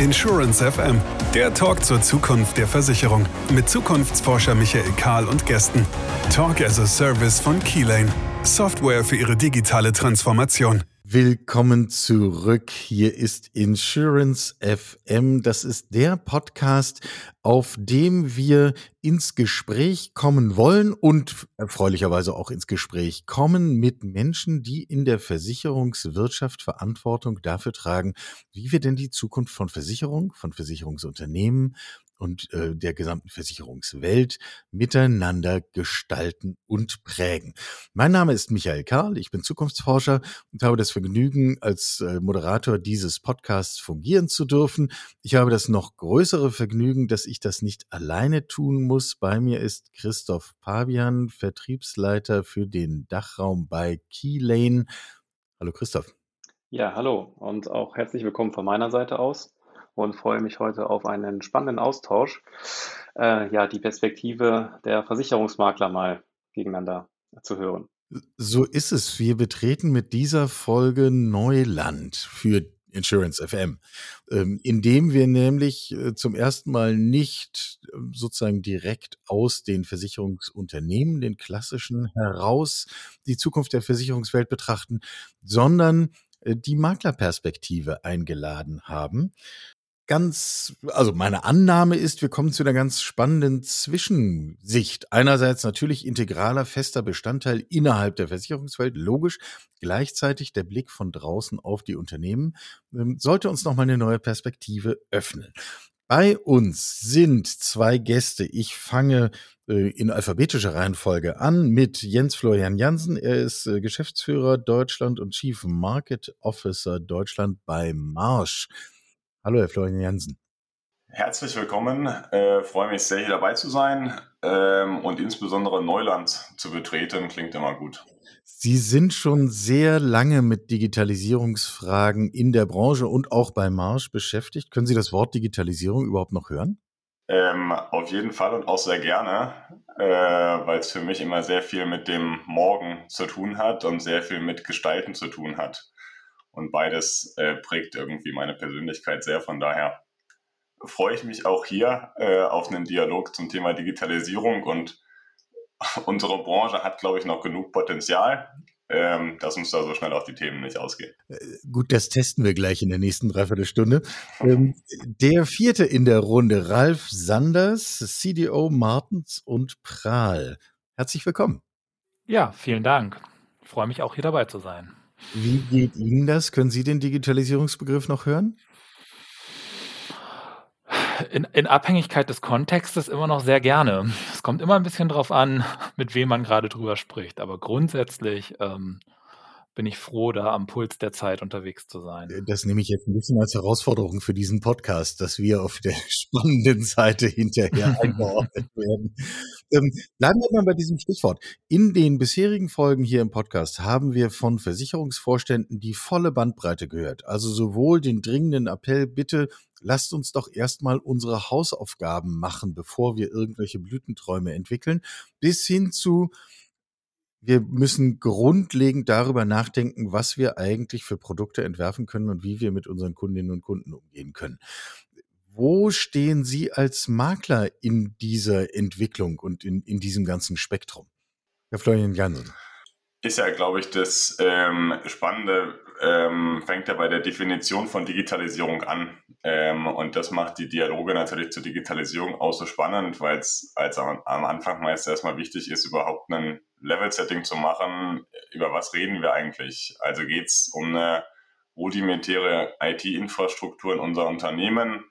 Insurance FM, der Talk zur Zukunft der Versicherung mit Zukunftsforscher Michael Kahl und Gästen. Talk as a Service von Keylane, Software für Ihre digitale Transformation. Willkommen zurück. Hier ist Insurance FM. Das ist der Podcast, auf dem wir ins Gespräch kommen wollen und erfreulicherweise auch ins Gespräch kommen mit Menschen, die in der Versicherungswirtschaft Verantwortung dafür tragen, wie wir denn die Zukunft von Versicherung, von Versicherungsunternehmen und äh, der gesamten Versicherungswelt miteinander gestalten und prägen. Mein Name ist Michael Karl, ich bin Zukunftsforscher und habe das Vergnügen, als äh, Moderator dieses Podcasts fungieren zu dürfen. Ich habe das noch größere Vergnügen, dass ich das nicht alleine tun muss. Bei mir ist Christoph Pavian, Vertriebsleiter für den Dachraum bei Keylane. Hallo Christoph. Ja, hallo und auch herzlich willkommen von meiner Seite aus und freue mich heute auf einen spannenden Austausch, äh, ja, die Perspektive der Versicherungsmakler mal gegeneinander zu hören. So ist es. Wir betreten mit dieser Folge Neuland für Insurance FM, ähm, indem wir nämlich äh, zum ersten Mal nicht ähm, sozusagen direkt aus den Versicherungsunternehmen, den klassischen heraus, die Zukunft der Versicherungswelt betrachten, sondern äh, die Maklerperspektive eingeladen haben ganz, also meine Annahme ist, wir kommen zu einer ganz spannenden Zwischensicht. Einerseits natürlich integraler, fester Bestandteil innerhalb der Versicherungswelt, logisch. Gleichzeitig der Blick von draußen auf die Unternehmen ähm, sollte uns nochmal eine neue Perspektive öffnen. Bei uns sind zwei Gäste. Ich fange äh, in alphabetischer Reihenfolge an mit Jens Florian Jansen. Er ist äh, Geschäftsführer Deutschland und Chief Market Officer Deutschland bei Marsch. Hallo, Herr Florian Jansen. Herzlich willkommen. Äh, freue mich sehr, hier dabei zu sein ähm, und insbesondere Neuland zu betreten. Klingt immer gut. Sie sind schon sehr lange mit Digitalisierungsfragen in der Branche und auch bei Marsch beschäftigt. Können Sie das Wort Digitalisierung überhaupt noch hören? Ähm, auf jeden Fall und auch sehr gerne, äh, weil es für mich immer sehr viel mit dem Morgen zu tun hat und sehr viel mit Gestalten zu tun hat. Und beides äh, prägt irgendwie meine Persönlichkeit sehr. Von daher freue ich mich auch hier äh, auf einen Dialog zum Thema Digitalisierung und unsere Branche hat, glaube ich, noch genug Potenzial, ähm, dass uns da so schnell auf die Themen nicht ausgehen. Äh, gut, das testen wir gleich in der nächsten Dreiviertelstunde. Ähm, der vierte in der Runde, Ralf Sanders, CDO Martens und Prahl. Herzlich willkommen. Ja, vielen Dank. Ich freue mich auch hier dabei zu sein. Wie geht Ihnen das? Können Sie den Digitalisierungsbegriff noch hören? In, in Abhängigkeit des Kontextes immer noch sehr gerne. Es kommt immer ein bisschen drauf an, mit wem man gerade drüber spricht. Aber grundsätzlich ähm, bin ich froh, da am Puls der Zeit unterwegs zu sein. Äh, das nehme ich jetzt ein bisschen als Herausforderung für diesen Podcast, dass wir auf der spannenden Seite hinterher eingeordnet werden. Ähm, bleiben wir mal bei diesem Stichwort. In den bisherigen Folgen hier im Podcast haben wir von Versicherungsvorständen die volle Bandbreite gehört. Also sowohl den dringenden Appell, bitte lasst uns doch erstmal unsere Hausaufgaben machen, bevor wir irgendwelche Blütenträume entwickeln, bis hin zu wir müssen grundlegend darüber nachdenken, was wir eigentlich für Produkte entwerfen können und wie wir mit unseren Kundinnen und Kunden umgehen können. Wo stehen Sie als Makler in dieser Entwicklung und in, in diesem ganzen Spektrum? Herr Florian Jansen. Ist ja, glaube ich, das ähm, Spannende ähm, fängt ja bei der Definition von Digitalisierung an. Ähm, und das macht die Dialoge natürlich zur Digitalisierung auch so spannend, weil es als am, am Anfang meist erstmal wichtig ist, überhaupt ein Level-Setting zu machen. Über was reden wir eigentlich? Also geht es um eine rudimentäre IT-Infrastruktur in unser Unternehmen.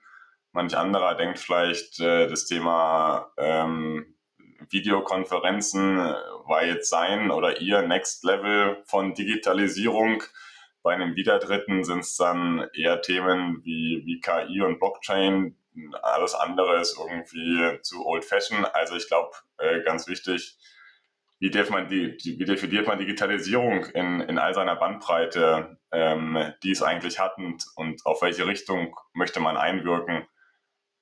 Manch anderer denkt vielleicht, äh, das Thema ähm, Videokonferenzen war jetzt sein oder ihr Next Level von Digitalisierung. Bei einem Wiederdritten sind es dann eher Themen wie, wie KI und Blockchain. Alles andere ist irgendwie zu old fashion. Also ich glaube, äh, ganz wichtig, wie, wie definiert man Digitalisierung in, in all seiner Bandbreite, ähm, die es eigentlich hat und, und auf welche Richtung möchte man einwirken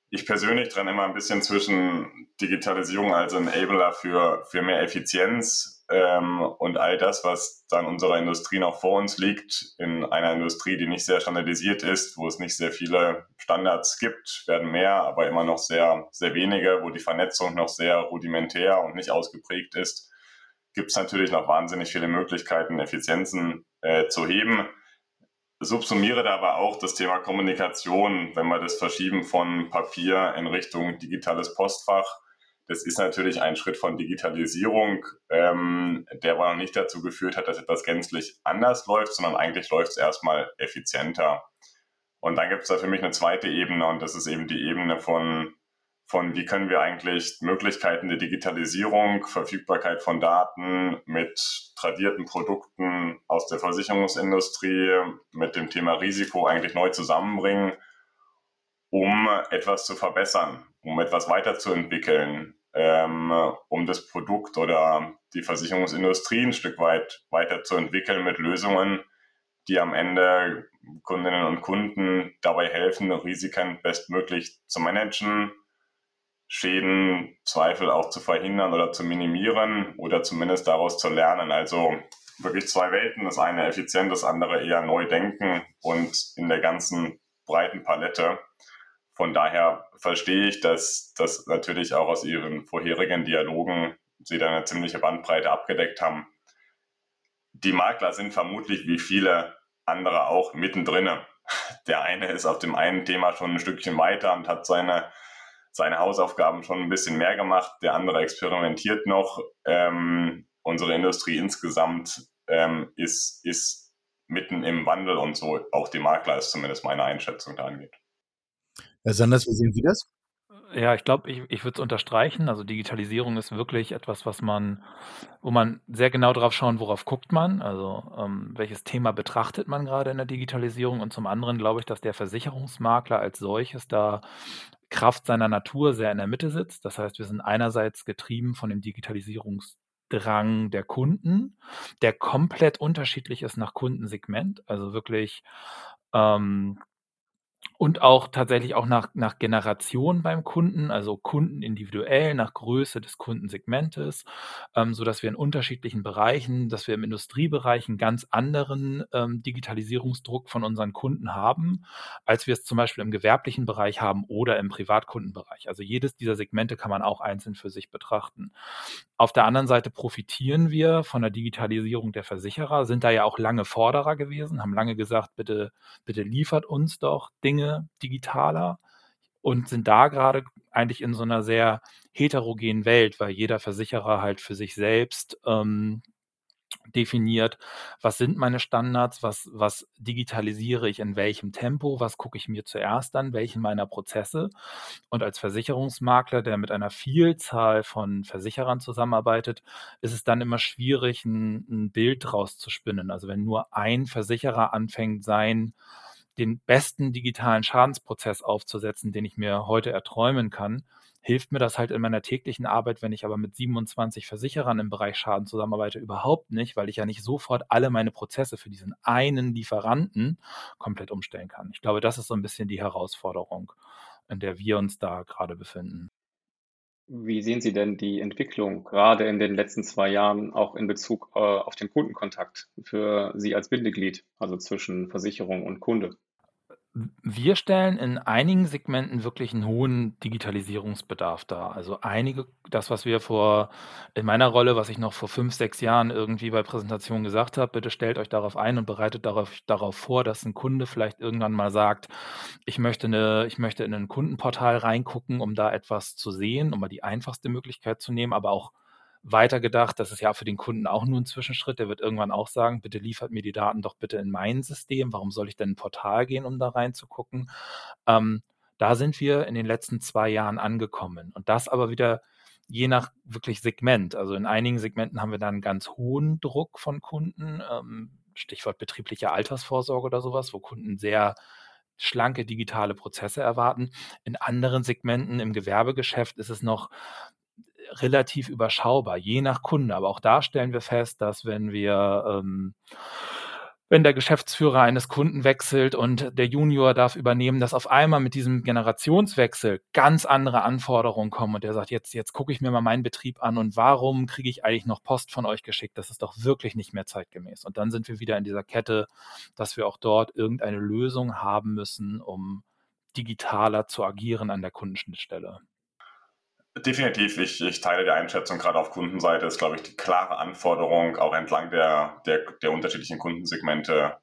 ich persönlich trenne immer ein bisschen zwischen Digitalisierung als Enabler für, für mehr Effizienz ähm, und all das, was dann unserer Industrie noch vor uns liegt, in einer Industrie, die nicht sehr standardisiert ist, wo es nicht sehr viele Standards gibt, werden mehr, aber immer noch sehr, sehr wenige, wo die Vernetzung noch sehr rudimentär und nicht ausgeprägt ist, gibt es natürlich noch wahnsinnig viele Möglichkeiten, Effizienzen äh, zu heben. Subsumiere da aber auch das Thema Kommunikation, wenn wir das verschieben von Papier in Richtung digitales Postfach das ist natürlich ein Schritt von Digitalisierung, ähm, der aber noch nicht dazu geführt hat, dass etwas gänzlich anders läuft, sondern eigentlich läuft es erstmal effizienter. Und dann gibt es da für mich eine zweite Ebene und das ist eben die Ebene von, von wie können wir eigentlich Möglichkeiten der Digitalisierung, Verfügbarkeit von Daten mit tradierten Produkten aus der Versicherungsindustrie, mit dem Thema Risiko eigentlich neu zusammenbringen, um etwas zu verbessern, um etwas weiterzuentwickeln, ähm, um das Produkt oder die Versicherungsindustrie ein Stück weit weiterzuentwickeln mit Lösungen, die am Ende Kundinnen und Kunden dabei helfen, Risiken bestmöglich zu managen, Schäden, Zweifel auch zu verhindern oder zu minimieren oder zumindest daraus zu lernen. Also wirklich zwei Welten, das eine effizient, das andere eher neu denken und in der ganzen breiten Palette von daher verstehe ich, dass das natürlich auch aus Ihren vorherigen Dialogen Sie da eine ziemliche Bandbreite abgedeckt haben. Die Makler sind vermutlich wie viele andere auch mittendrin. Der eine ist auf dem einen Thema schon ein Stückchen weiter und hat seine, seine Hausaufgaben schon ein bisschen mehr gemacht. Der andere experimentiert noch. Ähm, unsere Industrie insgesamt ähm, ist, ist mitten im Wandel und so auch die Makler ist zumindest meine Einschätzung da angeht. Herr Sanders, wie sehen Sie das? Ja, ich glaube, ich ich würde es unterstreichen. Also, Digitalisierung ist wirklich etwas, was man wo man sehr genau drauf schauen, worauf guckt man, also, ähm, welches Thema betrachtet man gerade in der Digitalisierung und zum anderen glaube ich, dass der Versicherungsmakler als solches da Kraft seiner Natur sehr in der Mitte sitzt. Das heißt, wir sind einerseits getrieben von dem Digitalisierungsdrang der Kunden, der komplett unterschiedlich ist nach Kundensegment. Also, wirklich, ähm und auch tatsächlich auch nach nach Generation beim Kunden, also Kunden individuell, nach Größe des Kundensegmentes, ähm, sodass wir in unterschiedlichen Bereichen dass wir im Industriebereich einen ganz anderen, ähm, Digitalisierungsdruck von unseren Kunden haben, als wir es zum Beispiel im gewerblichen Bereich haben oder im Privatkundenbereich. Also, jedes dieser Segmente kann man auch einzeln für sich betrachten. Auf der anderen Seite profitieren wir von der Digitalisierung der Versicherer, sind da ja auch lange Forderer gewesen, haben lange gesagt: „Bitte bitte liefert uns doch Dinge digitaler“ und sind da gerade eigentlich in so einer sehr heterogenen Welt, weil jeder Versicherer halt für sich selbst, ähm, definiert, was sind meine Standards, was, was digitalisiere ich in welchem Tempo, was gucke ich mir zuerst an, welchen meiner Prozesse. Und als Versicherungsmakler, der mit einer Vielzahl von Versicherern zusammenarbeitet, ist es dann immer schwierig, ein, ein Bild draus zu spinnen. Also wenn nur ein Versicherer anfängt, sein den besten digitalen Schadensprozess aufzusetzen, den ich mir heute erträumen kann, hilft mir das halt in meiner täglichen Arbeit, wenn ich aber mit 27 Versicherern im Bereich Schaden zusammenarbeite, überhaupt nicht, weil ich ja nicht sofort alle meine Prozesse für diesen einen Lieferanten komplett umstellen kann. Ich glaube, das ist so ein bisschen die Herausforderung, in der wir uns da gerade befinden. Wie sehen Sie denn die Entwicklung gerade in den letzten zwei Jahren auch in Bezug äh, auf den Kundenkontakt für Sie als Bindeglied, also zwischen Versicherung und Kunde? Wir stellen in einigen Segmenten wirklich einen hohen Digitalisierungsbedarf dar. Also, einige das, was wir vor in meiner Rolle, was ich noch vor 5, 6 Jahren irgendwie bei Präsentationen gesagt habe: „Bitte stellt euch darauf ein und bereitet darauf darauf vor, dass ein Kunde vielleicht irgendwann mal sagt: ‚Ich möchte 'ne ich möchte in ein Kundenportal reingucken, um da etwas zu sehen’“, um mal die einfachste Möglichkeit zu nehmen, aber auch weitergedacht, das ist ja für den Kunden auch nur ein Zwischenschritt. Der wird irgendwann auch sagen: „Bitte liefert mir die Daten doch bitte in mein System. Warum soll ich denn in 'n Portal gehen, um da reinzugucken?“ Ähm, da sind wir in den letzten zwei Jahren angekommen und das aber wieder je nach wirklich Segment. Also, in einigen Segmenten haben wir dann ganz hohen Druck von Kunden, ähm, Stichwort betriebliche Altersvorsorge oder sowas, wo Kunden sehr schlanke digitale Prozesse erwarten. In anderen Segmenten im Gewerbegeschäft ist es noch relativ überschaubar, je nach Kunde. Aber auch da stellen wir fest, dass wenn wir ähm, wenn der Geschäftsführer eines Kunden wechselt und der Junior darf übernehmen, dass auf einmal mit diesem Generationswechsel ganz andere Anforderungen kommen und der sagt, jetzt, jetzt gucke ich mir mal meinen Betrieb an und warum kriege ich eigentlich noch Post von euch geschickt? Das ist doch wirklich nicht mehr zeitgemäß. Und dann sind wir wieder in dieser Kette, dass wir auch dort irgendeine Lösung haben müssen, um digitaler zu agieren an der Kundenschnittstelle. Definitiv, ich, ich teile die Einschätzung, gerade auf Kundenseite ist, glaube ich, die klare Anforderung, auch entlang der, der, der unterschiedlichen Kundensegmente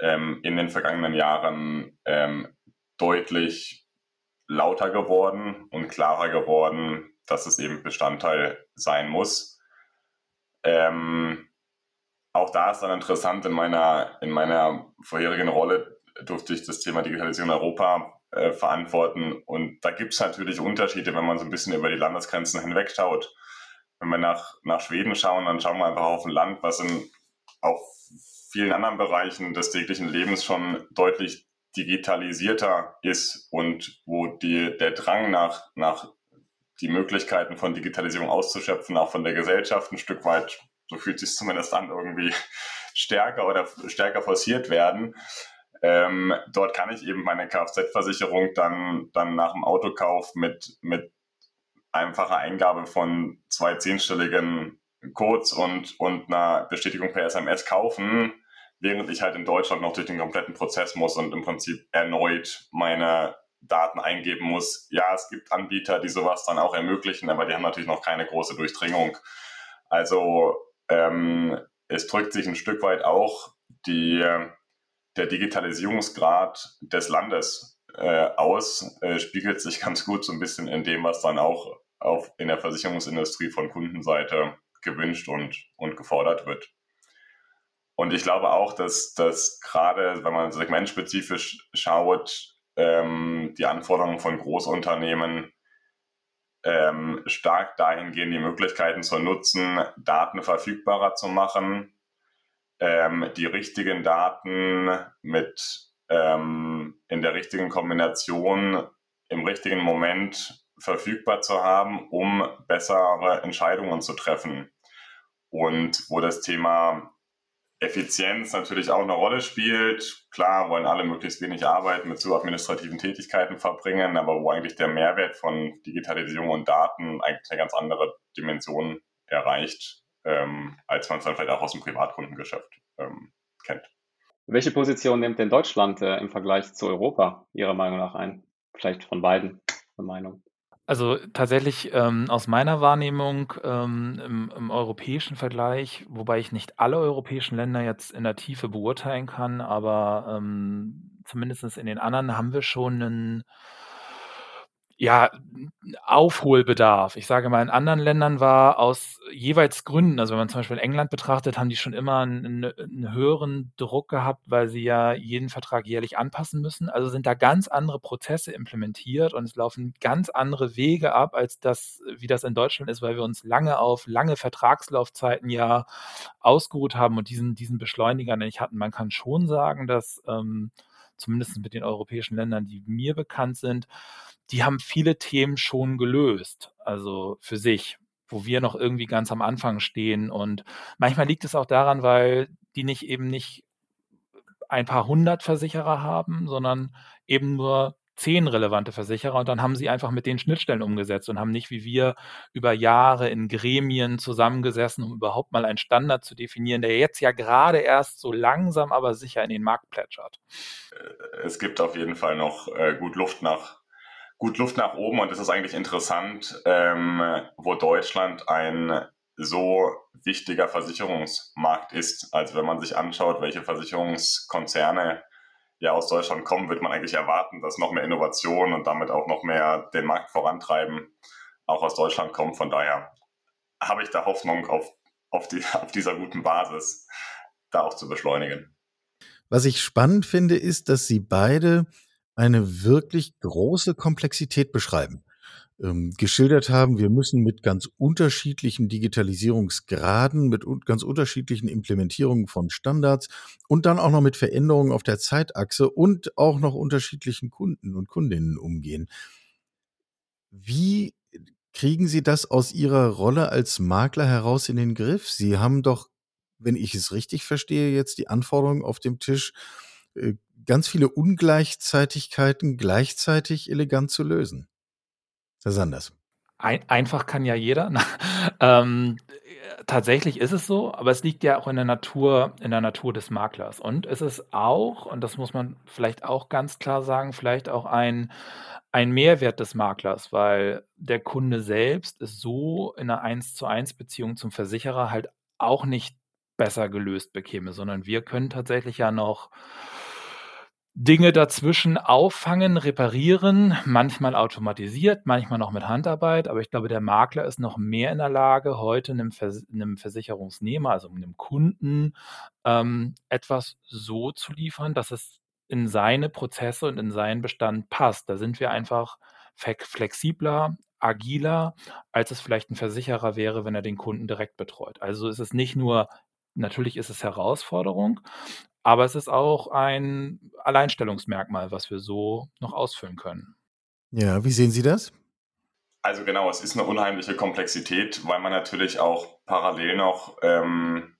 ähm, in den vergangenen Jahren ähm, deutlich lauter geworden und klarer geworden, dass es eben Bestandteil sein muss. Ähm, auch da ist dann interessant, in meiner, in meiner vorherigen Rolle durfte ich das Thema Digitalisierung in Europa äh, verantworten. Und da gibt es natürlich Unterschiede, wenn man so ein bisschen über die Landesgrenzen hinweg schaut. Wenn wir nach, nach Schweden schauen, dann schauen wir einfach auf ein Land, was in auf vielen anderen Bereichen des täglichen Lebens schon deutlich digitalisierter ist und wo die, der Drang nach, nach die Möglichkeiten von Digitalisierung auszuschöpfen, auch von der Gesellschaft ein Stück weit, so fühlt sich zumindest an, irgendwie stärker oder stärker forciert werden. Ähm, dort kann ich eben meine Kfz-Versicherung dann, dann nach dem Autokauf mit, mit einfacher Eingabe von zwei zehnstelligen Codes und, und einer Bestätigung per SMS kaufen, während ich halt in Deutschland noch durch den kompletten Prozess muss und im Prinzip erneut meine Daten eingeben muss. Ja, es gibt Anbieter, die sowas dann auch ermöglichen, aber die haben natürlich noch keine große Durchdringung. Also ähm, es drückt sich ein Stück weit auch die, der Digitalisierungsgrad des Landes äh, aus, äh, spiegelt sich ganz gut so ein bisschen in dem, was dann auch auf, in der Versicherungsindustrie von Kundenseite gewünscht und, und gefordert wird. Und ich glaube auch, dass, dass gerade, wenn man segmentspezifisch schaut, ähm, die Anforderungen von Großunternehmen ähm, stark dahin gehen, die Möglichkeiten zu nutzen, Daten verfügbarer zu machen, ähm, die richtigen Daten mit ähm, in der richtigen Kombination im richtigen Moment verfügbar zu haben, um bessere Entscheidungen zu treffen. Und wo das Thema Effizienz natürlich auch eine Rolle spielt. Klar wollen alle möglichst wenig Arbeit mit zu administrativen Tätigkeiten verbringen, aber wo eigentlich der Mehrwert von Digitalisierung und Daten eigentlich eine ganz andere Dimension erreicht, ähm, als man es dann vielleicht auch aus dem Privatkundengeschäft ähm, kennt. Welche Position nimmt denn Deutschland äh, im Vergleich zu Europa Ihrer Meinung nach ein? Vielleicht von beiden eine Meinung. Also tatsächlich ähm, aus meiner Wahrnehmung ähm, im, im europäischen Vergleich, wobei ich nicht alle europäischen Länder jetzt in der Tiefe beurteilen kann, aber ähm, zumindest in den anderen haben wir schon einen ja, Aufholbedarf. Ich sage mal, in anderen Ländern war aus jeweils Gründen, also wenn man zum Beispiel England betrachtet, haben die schon immer einen, einen höheren Druck gehabt, weil sie ja jeden Vertrag jährlich anpassen müssen. Also sind da ganz andere Prozesse implementiert und es laufen ganz andere Wege ab, als das, wie das in Deutschland ist, weil wir uns lange auf lange Vertragslaufzeiten ja ausgeruht haben und diesen, diesen Beschleuniger nicht hatten. Man kann schon sagen, dass ähm, zumindest mit den europäischen Ländern, die mir bekannt sind, die haben viele Themen schon gelöst, also für sich, wo wir noch irgendwie ganz am Anfang stehen. Und manchmal liegt es auch daran, weil die nicht eben nicht ein paar hundert Versicherer haben, sondern eben nur zehn relevante Versicherer und dann haben sie einfach mit den Schnittstellen umgesetzt und haben nicht wie wir über Jahre in Gremien zusammengesessen, um überhaupt mal einen Standard zu definieren, der jetzt ja gerade erst so langsam aber sicher in den Markt plätschert. Es gibt auf jeden Fall noch äh, gut Luft nach gut Luft nach oben und es ist eigentlich interessant, ähm, wo Deutschland ein so wichtiger Versicherungsmarkt ist. Also wenn man sich anschaut, welche Versicherungskonzerne ja aus Deutschland kommen, wird man eigentlich erwarten, dass noch mehr Innovation und damit auch noch mehr den Markt vorantreiben auch aus Deutschland kommt. Von daher habe ich da Hoffnung auf, auf, die, auf dieser guten Basis, da auch zu beschleunigen. Was ich spannend finde, ist, dass Sie beide eine wirklich große Komplexität beschreiben. Ähm, geschildert haben, wir müssen mit ganz unterschiedlichen Digitalisierungsgraden, mit un ganz unterschiedlichen Implementierungen von Standards und dann auch noch mit Veränderungen auf der Zeitachse und auch noch unterschiedlichen Kunden und Kundinnen umgehen. Wie kriegen Sie das aus Ihrer Rolle als Makler heraus in den Griff? Sie haben doch wenn ich es richtig verstehe, jetzt die Anforderungen auf dem Tisch, äh, ganz viele Ungleichzeitigkeiten gleichzeitig elegant zu lösen. Herr Sanders. Ein, einfach kann ja jeder. ähm, tatsächlich ist es so, aber es liegt ja auch in der Natur, in der Natur des Maklers. Und es ist auch, und das muss man vielleicht auch ganz klar sagen, vielleicht auch ein, ein Mehrwert des Maklers, weil der Kunde selbst ist so in einer 1 zu 1 Beziehung zum Versicherer halt auch nicht besser gelöst bekäme, sondern wir können tatsächlich ja noch Dinge dazwischen auffangen, reparieren, manchmal automatisiert, manchmal noch mit Handarbeit. Aber ich glaube, der Makler ist noch mehr in der Lage, heute einem, Vers einem Versicherungsnehmer, also einem Kunden, ähm, etwas so zu liefern, dass es in seine Prozesse und in seinen Bestand passt. Da sind wir einfach flexibler, agiler, als es vielleicht ein Versicherer wäre, wenn er den Kunden direkt betreut. Also ist es nicht nur Natürlich ist es Herausforderung, aber es ist auch ein Alleinstellungsmerkmal, was wir so noch ausfüllen können. Ja, wie sehen Sie das? Also genau, es ist eine unheimliche Komplexität, weil man natürlich auch parallel noch, ähm,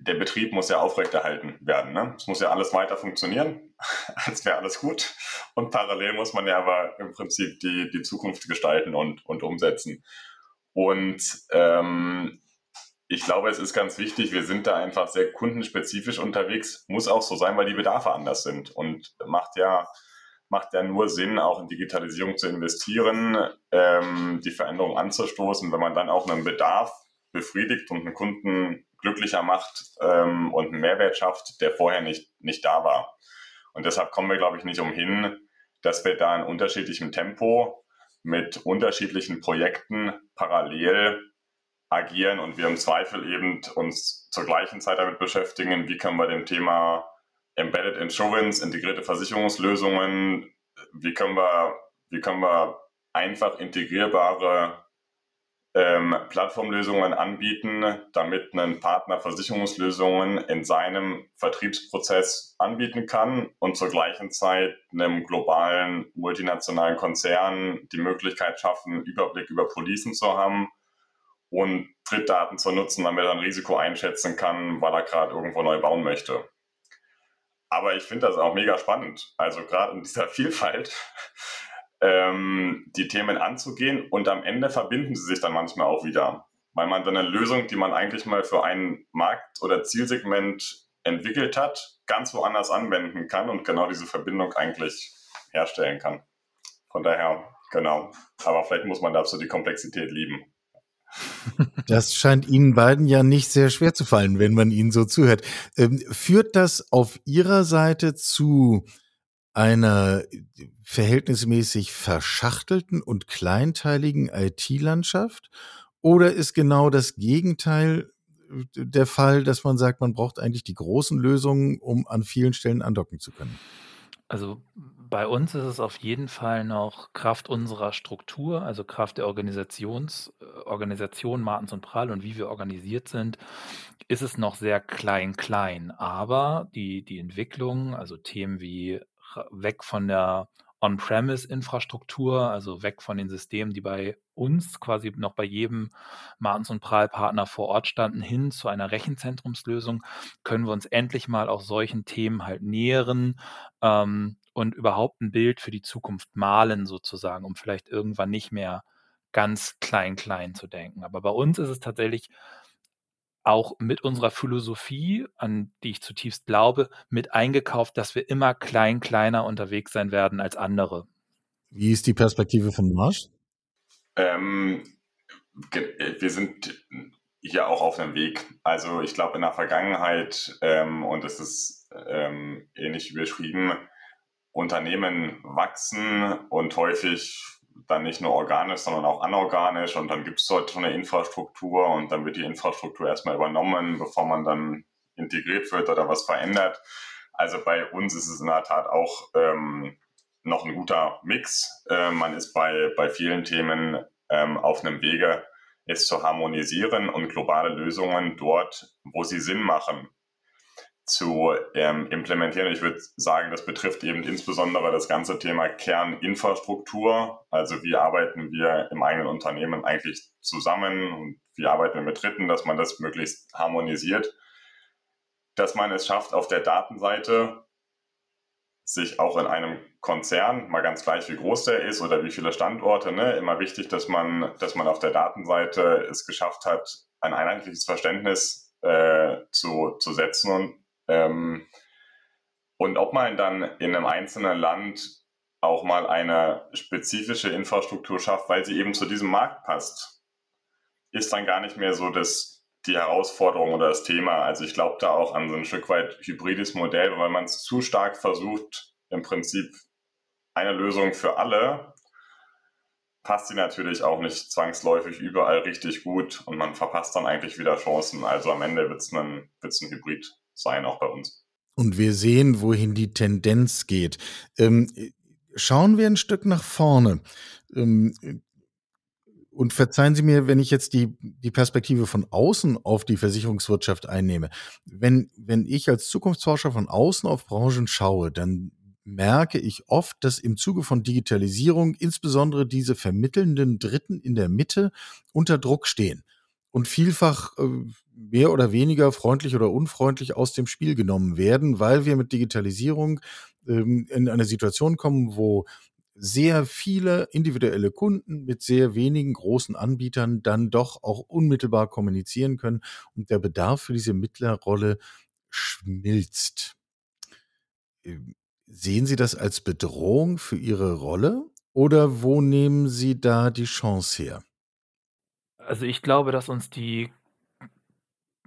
der Betrieb muss ja aufrechterhalten werden. Ne? Es muss ja alles weiter funktionieren, als wäre alles gut. Und parallel muss man ja aber im Prinzip die, die Zukunft gestalten und, und umsetzen. Und ähm, ich glaube, es ist ganz wichtig, wir sind da einfach sehr kundenspezifisch unterwegs. Muss auch so sein, weil die Bedarfe anders sind. Und macht ja, macht ja nur Sinn, auch in Digitalisierung zu investieren, ähm, die Veränderung anzustoßen, wenn man dann auch einen Bedarf befriedigt und einen Kunden glücklicher macht ähm, und einen Mehrwert schafft, der vorher nicht, nicht da war. Und deshalb kommen wir, glaube ich, nicht umhin, dass wir da in unterschiedlichem Tempo mit unterschiedlichen Projekten parallel agieren und wir im Zweifel eben uns zur gleichen Zeit damit beschäftigen, wie können wir dem Thema Embedded Insurance, integrierte Versicherungslösungen, wie können wir, wie können wir einfach integrierbare ähm, Plattformlösungen anbieten, damit ein Partner Versicherungslösungen in seinem Vertriebsprozess anbieten kann und zur gleichen Zeit einem globalen multinationalen Konzern die Möglichkeit schaffen, Überblick über Policen zu haben und Drittdaten zu nutzen, damit er ein Risiko einschätzen kann, weil er gerade irgendwo neu bauen möchte. Aber ich finde das auch mega spannend. Also gerade in dieser Vielfalt ähm, die Themen anzugehen und am Ende verbinden sie sich dann manchmal auch wieder, weil man dann eine Lösung, die man eigentlich mal für ein Markt- oder Zielsegment entwickelt hat, ganz woanders anwenden kann und genau diese Verbindung eigentlich herstellen kann. Von daher, genau. Aber vielleicht muss man dazu die Komplexität lieben. Das scheint Ihnen beiden ja nicht sehr schwer zu fallen, wenn man Ihnen so zuhört. Ähm, führt das auf Ihrer Seite zu einer verhältnismäßig verschachtelten und kleinteiligen IT-Landschaft? Oder ist genau das Gegenteil äh, der Fall, dass man sagt, man braucht eigentlich die großen Lösungen, um an vielen Stellen andocken zu können? Also bei uns ist es auf jeden Fall noch Kraft unserer Struktur, also Kraft der Organisations, äh, Organisation Martens und Prall und wie wir organisiert sind, ist es noch sehr klein, klein. Aber die, die Entwicklung, also Themen wie weg von der On-Premise-Infrastruktur, also weg von den Systemen, die bei uns quasi noch bei jedem Martens- und Prahl-Partner vor Ort standen, hin zu einer Rechenzentrumslösung, können wir uns endlich mal auch solchen Themen halt nähern ähm, und überhaupt ein Bild für die Zukunft malen sozusagen, um vielleicht irgendwann nicht mehr ganz klein, klein zu denken. Aber bei uns ist es tatsächlich auch mit unserer Philosophie, an die ich zutiefst glaube, mit eingekauft, dass wir immer klein, kleiner unterwegs sein werden als andere. Wie ist die Perspektive von Marsch? Ähm, wir sind hier auch auf einem Weg. Also ich glaube in der Vergangenheit, ähm, und es ist ähm, ähnlich wie beschrieben, Unternehmen wachsen und häufig dann nicht nur organisch, sondern auch anorganisch und dann gibt es dort schon eine Infrastruktur und dann wird die Infrastruktur erstmal übernommen, bevor man dann integriert wird oder was verändert. Also bei uns ist es in der Tat auch ähm, noch ein guter Mix. Äh, man ist bei, bei vielen Themen ähm, auf einem Wege, es zu harmonisieren und globale Lösungen dort, wo sie Sinn machen, zu ähm, implementieren. Ich würde sagen, das betrifft eben insbesondere das ganze Thema Kerninfrastruktur. Also wie arbeiten wir im eigenen Unternehmen eigentlich zusammen und wie arbeiten wir mit Dritten, dass man das möglichst harmonisiert, dass man es schafft, auf der Datenseite sich auch in einem Konzern, mal ganz gleich wie groß der ist oder wie viele Standorte, ne, immer wichtig, dass man, dass man auf der Datenseite es geschafft hat, ein einheitliches Verständnis äh, zu, zu setzen und, ähm, und ob man dann in einem einzelnen Land auch mal eine spezifische Infrastruktur schafft, weil sie eben zu diesem Markt passt, ist dann gar nicht mehr so das, die Herausforderung oder das Thema. Also ich glaube da auch an so ein Stück weit hybrides Modell, weil man es zu stark versucht, im Prinzip eine Lösung für alle, passt sie natürlich auch nicht zwangsläufig überall richtig gut und man verpasst dann eigentlich wieder Chancen. Also am Ende wird es ein, wird's ein Hybrid sein, auch bei uns. Und wir sehen, wohin die Tendenz geht. Ähm, schauen wir ein Stück nach vorne. Ähm, und verzeihen Sie mir, wenn ich jetzt die, die Perspektive von außen auf die Versicherungswirtschaft einnehme. Wenn, wenn ich als Zukunftsforscher von außen auf Branchen schaue, dann merke ich oft, dass im Zuge von Digitalisierung insbesondere diese vermittelnden Dritten in der Mitte unter Druck stehen und vielfach äh, mehr oder weniger freundlich oder unfreundlich aus dem Spiel genommen werden, weil wir mit Digitalisierung ähm, in eine Situation kommen, wo sehr viele individuelle Kunden mit sehr wenigen großen Anbietern dann doch auch unmittelbar kommunizieren können und der Bedarf für diese Mittlerrolle schmilzt. Ähm, sehen Sie das als Bedrohung für Ihre Rolle oder wo nehmen Sie da die Chance her? Also ich glaube, dass uns die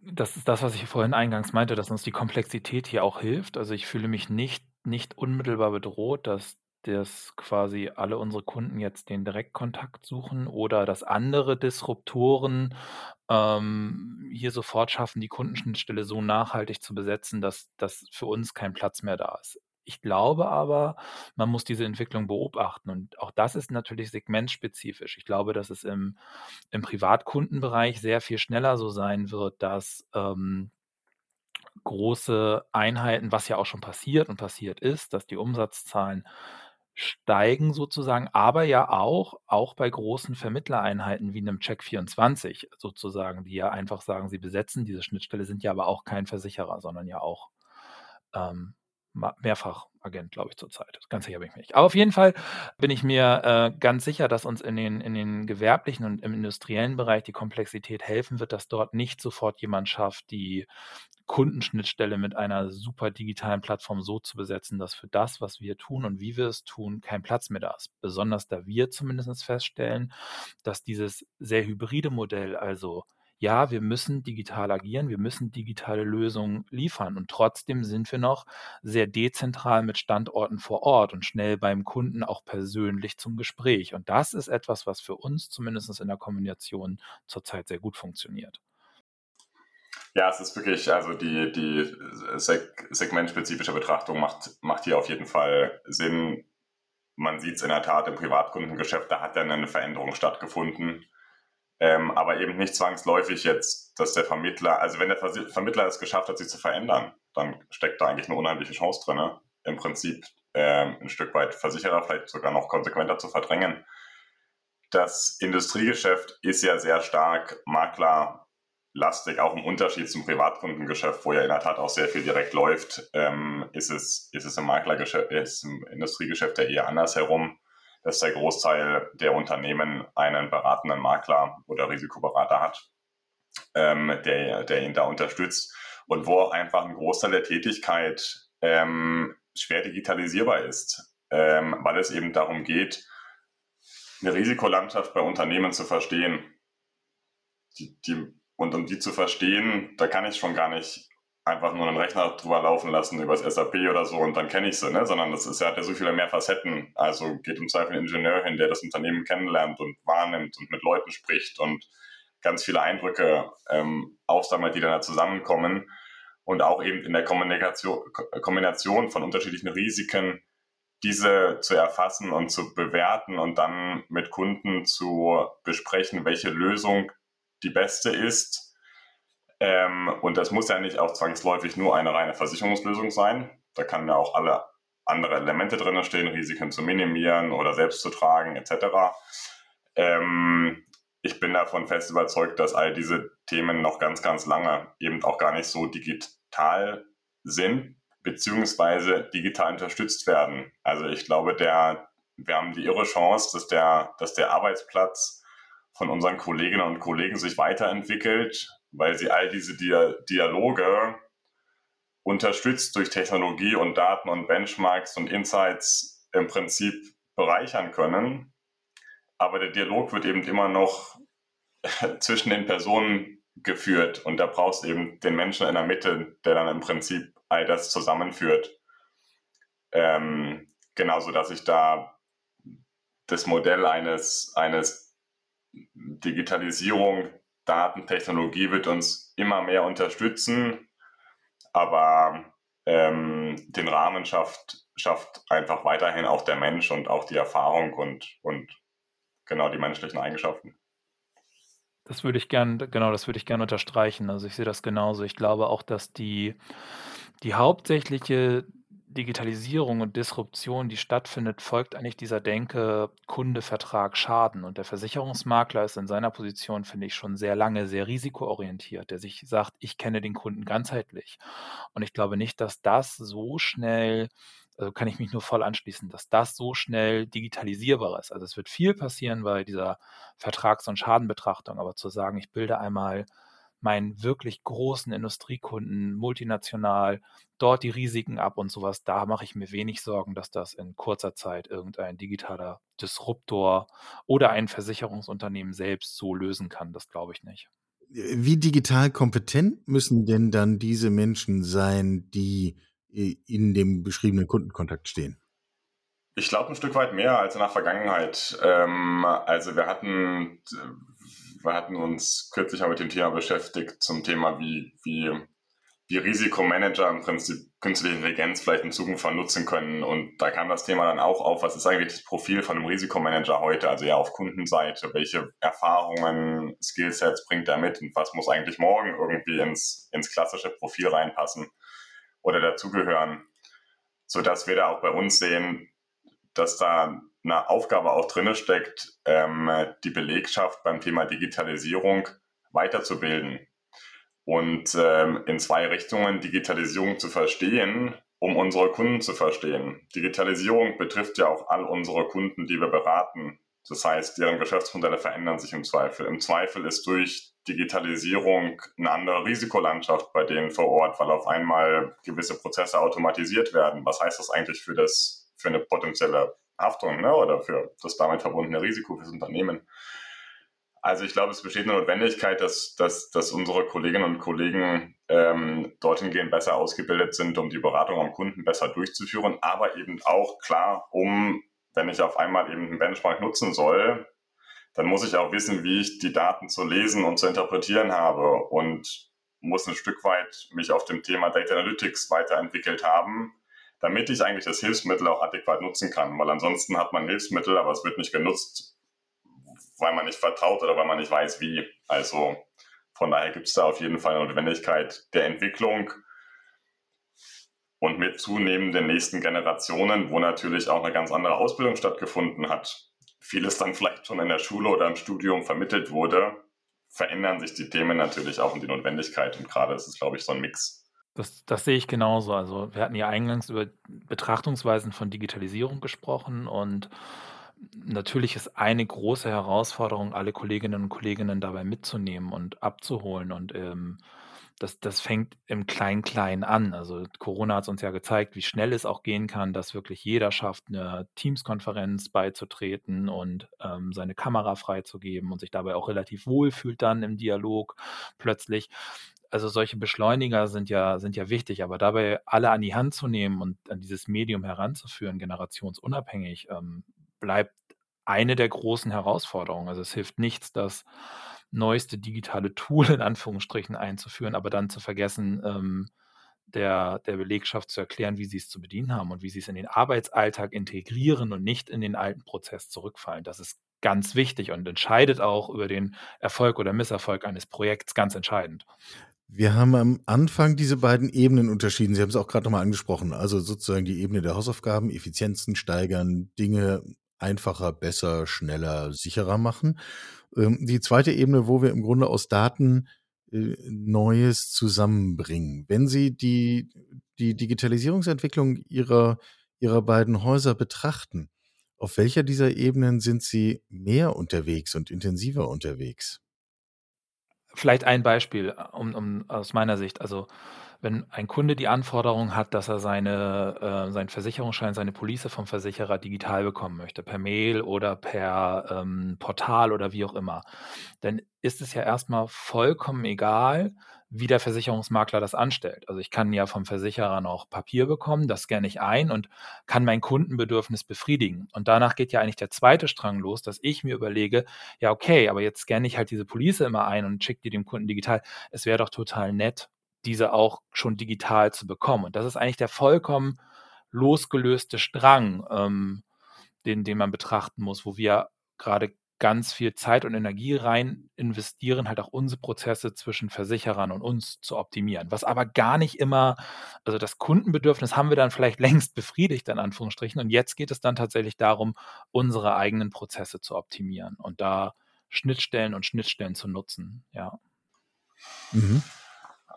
das ist das, was ich vorhin eingangs meinte, dass uns die Komplexität hier auch hilft. Also ich fühle mich nicht, nicht unmittelbar bedroht, dass dass quasi alle unsere Kunden jetzt den Direktkontakt suchen oder dass andere Disruptoren ähm, hier sofort schaffen, die Kundenschnittstelle so nachhaltig zu besetzen, dass, dass für uns kein Platz mehr da ist. Ich glaube aber, man muss diese Entwicklung beobachten und auch das ist natürlich segmentspezifisch. Ich glaube, dass es im, im Privatkundenbereich sehr viel schneller so sein wird, dass ähm, große Einheiten, was ja auch schon passiert und passiert ist, dass die Umsatzzahlen steigen sozusagen, aber ja auch auch bei großen Vermittlereinheiten wie einem Check24 sozusagen, die ja einfach sagen, sie besetzen diese Schnittstelle, sind ja aber auch kein Versicherer, sondern ja auch ähm, Mehrfachagent, glaube ich, zurzeit. Ganz sicher bin ich nicht. Aber auf jeden Fall bin ich mir äh, ganz sicher, dass uns in den, in den gewerblichen und im industriellen Bereich die Komplexität helfen wird, dass dort nicht sofort jemand schafft, die Kundenschnittstelle mit einer super digitalen Plattform so zu besetzen, dass für das, was wir tun und wie wir es tun, kein Platz mehr da ist. Besonders da wir zumindest feststellen, dass dieses sehr hybride Modell, also ja, wir müssen digital agieren, wir müssen digitale Lösungen liefern und trotzdem sind wir noch sehr dezentral mit Standorten vor Ort und schnell beim Kunden auch persönlich zum Gespräch. Und das ist etwas, was für uns zumindest in der Kombination zurzeit sehr gut funktioniert. Ja, es ist wirklich, also die, die seg segmentspezifische Betrachtung macht, macht hier auf jeden Fall Sinn. Man sieht es in der Tat im Privatkundengeschäft, da hat dann eine Veränderung stattgefunden. Ähm, aber eben nicht zwangsläufig jetzt, dass der Vermittler, also wenn der Vermittler es geschafft hat, sich zu verändern, dann steckt da eigentlich eine unheimliche Chance drin, ne? im Prinzip ähm, ein Stück weit Versicherer vielleicht sogar noch konsequenter zu verdrängen. Das Industriegeschäft ist ja sehr stark maklerlastig, auch im Unterschied zum Privatkundengeschäft, wo ja in der Tat auch sehr viel direkt läuft, ähm, ist, es, ist es im Maklergeschäft, ist im Industriegeschäft ja eher andersherum dass der Großteil der Unternehmen einen beratenden Makler oder Risikoberater hat, ähm, der, der ihn da unterstützt und wo auch einfach ein Großteil der Tätigkeit ähm, schwer digitalisierbar ist, ähm, weil es eben darum geht, eine Risikolandschaft bei Unternehmen zu verstehen. Die, die, und um die zu verstehen, da kann ich schon gar nicht einfach nur einen Rechner drüber laufen lassen über das SAP oder so und dann kenne ich sie, ne? sondern das ist, ja, hat ja so viele mehr Facetten. Also geht im Zweifel ein Ingenieur hin, der das Unternehmen kennenlernt und wahrnimmt und mit Leuten spricht und ganz viele Eindrücke ähm, aufsammelt, die dann da zusammenkommen. Und auch eben in der Kommunikation, Kombination von unterschiedlichen Risiken, diese zu erfassen und zu bewerten und dann mit Kunden zu besprechen, welche Lösung die beste ist ähm, und das muss ja nicht auch zwangsläufig nur eine reine Versicherungslösung sein. Da kann ja auch alle andere Elemente drin stehen, Risiken zu minimieren oder selbst zu tragen etc. Ähm, ich bin davon fest überzeugt, dass all diese Themen noch ganz, ganz lange eben auch gar nicht so digital sind, beziehungsweise digital unterstützt werden. Also ich glaube, der, wir haben die irre Chance, dass der, dass der Arbeitsplatz von unseren Kolleginnen und Kollegen sich weiterentwickelt, weil sie all diese Dialoge unterstützt durch Technologie und Daten und Benchmarks und Insights im Prinzip bereichern können. Aber der Dialog wird eben immer noch zwischen den Personen geführt und da brauchst du eben den Menschen in der Mitte, der dann im Prinzip all das zusammenführt. Ähm, genauso, dass ich da das Modell eines, eines Digitalisierung, Datentechnologie wird uns immer mehr unterstützen, aber ähm, den Rahmen schafft, schafft einfach weiterhin auch der Mensch und auch die Erfahrung und, und genau die menschlichen Eigenschaften. Das würde ich gern, genau, das würde ich gerne unterstreichen. Also ich sehe das genauso. Ich glaube auch, dass die, die hauptsächliche Digitalisierung und Disruption, die stattfindet, folgt eigentlich dieser Denke Kunde, Vertrag, Schaden. Und der Versicherungsmakler ist in seiner Position, finde ich, schon sehr lange sehr risikoorientiert, der sich sagt, ich kenne den Kunden ganzheitlich. Und ich glaube nicht, dass das so schnell also kann ich mich nur voll anschließen, dass das so schnell digitalisierbar ist. Also es wird viel passieren bei dieser Vertrags- und Schadenbetrachtung, aber zu sagen, ich bilde einmal meinen wirklich großen Industriekunden, multinational, dort die Risiken ab und sowas, da mache ich mir wenig Sorgen, dass das in kurzer Zeit irgendein digitaler Disruptor oder ein Versicherungsunternehmen selbst so lösen kann. Das glaube ich nicht. Wie digital kompetent müssen denn dann diese Menschen sein, die äh, in dem beschriebenen Kundenkontakt stehen? Ich glaube ein Stück weit mehr als in der Vergangenheit. Ähm, also wir hatten wir hatten uns kürzlich auch mit dem Thema beschäftigt zum Thema, wie, wie, wie Risikomanager im Prinzip künstliche Intelligenz vielleicht in Zukunft nutzen können. Und da kam das Thema dann auch auf, was ist eigentlich das Profil von einem Risikomanager heute, also ja auf Kundenseite, welche Erfahrungen, Skillsets bringt er mit und was muss eigentlich morgen irgendwie ins, ins klassische Profil reinpassen oder dazugehören, sodass wir da auch bei uns sehen, dass da eine Aufgabe auch drin steckt, ähm, die Belegschaft beim Thema Digitalisierung weiterzubilden und ähm, in zwei Richtungen Digitalisierung zu verstehen, um unsere Kunden zu verstehen. Digitalisierung betrifft ja auch all unsere Kunden, die wir beraten. Das heißt, deren Geschäftsmodelle verändern sich im Zweifel. Im Zweifel ist durch Digitalisierung eine andere Risikolandschaft bei denen vor Ort, weil auf einmal gewisse Prozesse automatisiert werden. Was heißt das eigentlich für das, für eine potenzielle Haftung ne, oder für das damit verbundene Risiko fürs Unternehmen. Also ich glaube, es besteht eine Notwendigkeit, dass, dass, dass unsere Kolleginnen und Kollegen ähm, dorthin gehen, besser ausgebildet sind, um die Beratung am Kunden besser durchzuführen, aber eben auch klar, um, wenn ich auf einmal eben einen Benchmark nutzen soll, dann muss ich auch wissen, wie ich die Daten zu lesen und zu interpretieren habe und muss ein Stück weit mich auf dem Thema Data Analytics weiterentwickelt haben, damit ich eigentlich das Hilfsmittel auch adäquat nutzen kann. Weil ansonsten hat man Hilfsmittel, aber es wird nicht genutzt, weil man nicht vertraut oder weil man nicht weiß, wie. Also von daher gibt es da auf jeden Fall eine Notwendigkeit der Entwicklung und mit zunehmenden nächsten Generationen, wo natürlich auch eine ganz andere Ausbildung stattgefunden hat. Vieles dann vielleicht schon in der Schule oder im Studium vermittelt wurde, verändern sich die Themen natürlich auch in die Notwendigkeit. Und gerade ist es, glaube ich, so ein Mix. Das, das sehe ich genauso. Also wir hatten ja eingangs über Betrachtungsweisen von Digitalisierung gesprochen und natürlich ist eine große Herausforderung, alle Kolleginnen und Kollegen dabei mitzunehmen und abzuholen. Und ähm, das, das fängt im Klein-Klein an. Also Corona hat uns ja gezeigt, wie schnell es auch gehen kann, dass wirklich jeder schafft, eine Teams-Konferenz beizutreten und ähm, seine Kamera freizugeben und sich dabei auch relativ wohl fühlt dann im Dialog plötzlich also solche Beschleuniger sind ja, sind ja wichtig, aber dabei alle an die Hand zu nehmen und an dieses Medium heranzuführen, generationsunabhängig, ähm, bleibt eine der großen Herausforderungen. Also es hilft nichts, das neueste digitale Tool in Anführungsstrichen einzuführen, aber dann zu vergessen, ähm, der, der Belegschaft zu erklären, wie sie es zu bedienen haben und wie sie es in den Arbeitsalltag integrieren und nicht in den alten Prozess zurückfallen. Das ist ganz wichtig und entscheidet auch über den Erfolg oder Misserfolg eines Projekts ganz entscheidend. Wir haben am Anfang diese beiden Ebenen unterschieden. Sie haben es auch gerade nochmal angesprochen. Also sozusagen die Ebene der Hausaufgaben, Effizienzen steigern, Dinge einfacher, besser, schneller, sicherer machen. Ähm, die zweite Ebene, wo wir im Grunde aus Daten äh, Neues zusammenbringen. Wenn Sie die, die Digitalisierungsentwicklung Ihrer, Ihrer beiden Häuser betrachten, auf welcher dieser Ebenen sind Sie mehr unterwegs und intensiver unterwegs? Vielleicht ein Beispiel, äh, um, um aus meiner Sicht. Also wenn ein Kunde die Anforderung hat, dass er seine, äh, seinen Versicherungsschein, seine Police vom Versicherer digital bekommen möchte, per Mail oder per ähm, Portal oder wie auch immer, dann ist es ja erstmal vollkommen egal, wie der Versicherungsmakler das anstellt. Also ich kann ja vom Versicherer noch Papier bekommen, das scanne ich ein und kann mein Kundenbedürfnis befriedigen. Und danach geht ja eigentlich der zweite Strang los, dass ich mir überlege, ja okay, aber jetzt scanne ich halt diese Police immer ein und schicke die dem Kunden digital. Es wäre doch total nett, diese auch schon digital zu bekommen. Und das ist eigentlich der vollkommen losgelöste Strang, ähm, den, den man betrachten muss, wo wir gerade ganz viel Zeit und Energie rein investieren, halt auch unsere Prozesse zwischen Versicherern und uns zu optimieren. Was aber gar nicht immer, also das Kundenbedürfnis haben wir dann vielleicht längst befriedigt, in Anführungsstrichen. Und jetzt geht es dann tatsächlich darum, unsere eigenen Prozesse zu optimieren und da Schnittstellen und Schnittstellen zu nutzen. Ja. Mhm.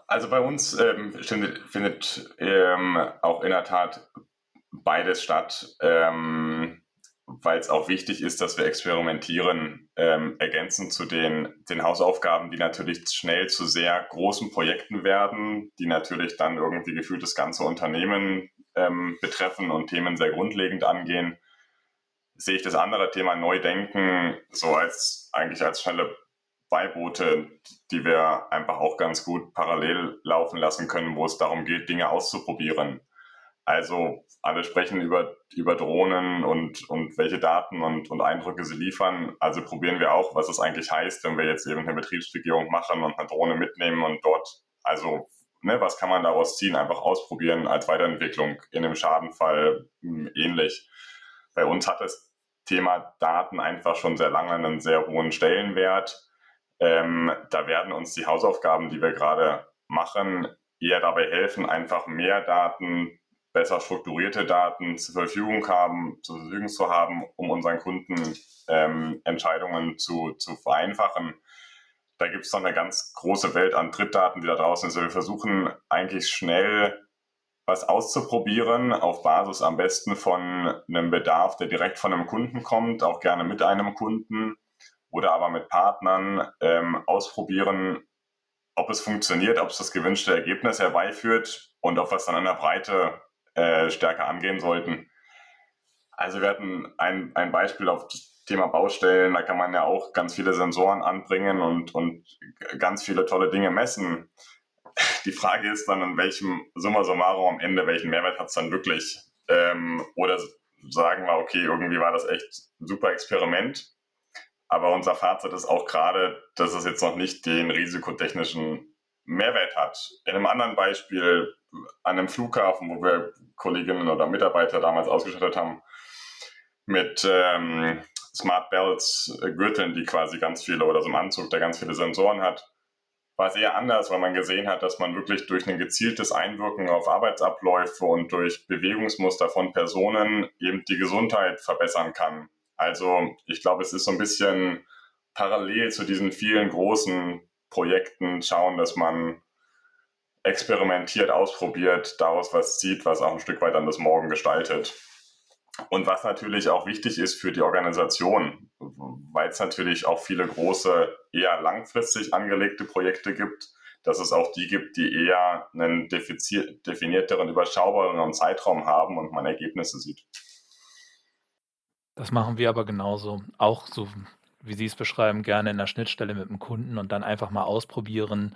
Also bei uns ähm, findet, findet ähm, auch in der Tat beides statt, ähm, weil es auch wichtig ist, dass wir experimentieren, ähm, ergänzend zu den, den Hausaufgaben, die natürlich schnell zu sehr großen Projekten werden, die natürlich dann irgendwie gefühlt das ganze Unternehmen ähm, betreffen und Themen sehr grundlegend angehen sehe ich das andere Thema Neudenken so als eigentlich als schnelle Beiboote, die wir einfach auch ganz gut parallel laufen lassen können, wo es darum geht, Dinge auszuprobieren. Also alle sprechen über, über Drohnen und, und welche Daten und, und Eindrücke sie liefern. Also probieren wir auch, was es eigentlich heißt, wenn wir jetzt eben eine Betriebsbegehung machen und eine Drohne mitnehmen und dort, also ne, was kann man daraus ziehen, einfach ausprobieren als Weiterentwicklung in einem Schadenfall hm, ähnlich. Bei uns hat das Thema Daten einfach schon sehr lange einen sehr hohen Stellenwert. Ähm, da werden uns die Hausaufgaben, die wir gerade machen, eher dabei helfen, einfach mehr Daten, besser strukturierte Daten zur Verfügung haben, zur Verfügung zu haben, um unseren Kunden ähm, Entscheidungen zu, zu vereinfachen. Da gibt es noch eine ganz große Welt an Drittdaten, die da draußen ist. Wir versuchen eigentlich schnell was auszuprobieren, auf Basis am besten von einem Bedarf, der direkt von einem Kunden kommt, auch gerne mit einem Kunden oder aber mit Partnern ähm, ausprobieren, ob es funktioniert, ob es das gewünschte Ergebnis herbeiführt und ob wir es dann in der Breite äh, stärker angehen sollten. Also wir hatten ein, ein Beispiel auf das Thema Baustellen, da kann man ja auch ganz viele Sensoren anbringen und, und ganz viele tolle Dinge messen. Die Frage ist dann, in welchem Summa summarum am Ende, welchen Mehrwert hat es dann wirklich? Ähm, oder sagen wir, okay, irgendwie war das echt super Experiment aber unser Fazit ist auch gerade, dass es jetzt noch nicht den risikotechnischen Mehrwert hat. In einem anderen Beispiel, an einem Flughafen, wo wir Kolleginnen oder Mitarbeiter damals ausgestattet haben, mit ähm, Smart Belts, äh, Gürteln, die quasi ganz viele, oder so einem Anzug, der ganz viele Sensoren hat, war es eher anders, weil man gesehen hat, dass man wirklich durch ein gezieltes Einwirken auf Arbeitsabläufe und durch Bewegungsmuster von Personen eben die Gesundheit verbessern kann. Also ich glaube, es ist so ein bisschen parallel zu diesen vielen großen Projekten schauen, dass man experimentiert, ausprobiert, daraus was zieht, was auch ein Stück weit an das Morgen gestaltet. Und was natürlich auch wichtig ist für die Organisation, weil es natürlich auch viele große, eher langfristig angelegte Projekte gibt, dass es auch die gibt, die eher einen definierteren, überschaubareren Zeitraum haben und man Ergebnisse sieht. Das machen wir aber genauso. Auch so, wie Sie es beschreiben, gerne in der Schnittstelle mit dem Kunden und dann einfach mal ausprobieren,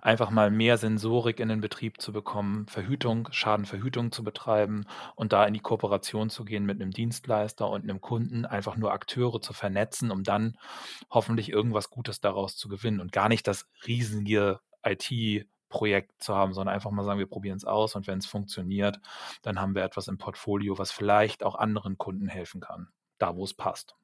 einfach mal mehr Sensorik in den Betrieb zu bekommen, Verhütung, Schadenverhütung zu betreiben und da in die Kooperation zu gehen mit einem Dienstleister und einem Kunden, einfach nur Akteure zu vernetzen, um dann hoffentlich irgendwas Gutes daraus zu gewinnen und gar nicht das riesige IT Projekt zu haben, sondern einfach mal sagen, wir probieren es aus und wenn es funktioniert, dann haben wir etwas im Portfolio, was vielleicht auch anderen Kunden helfen kann da, wo es passt.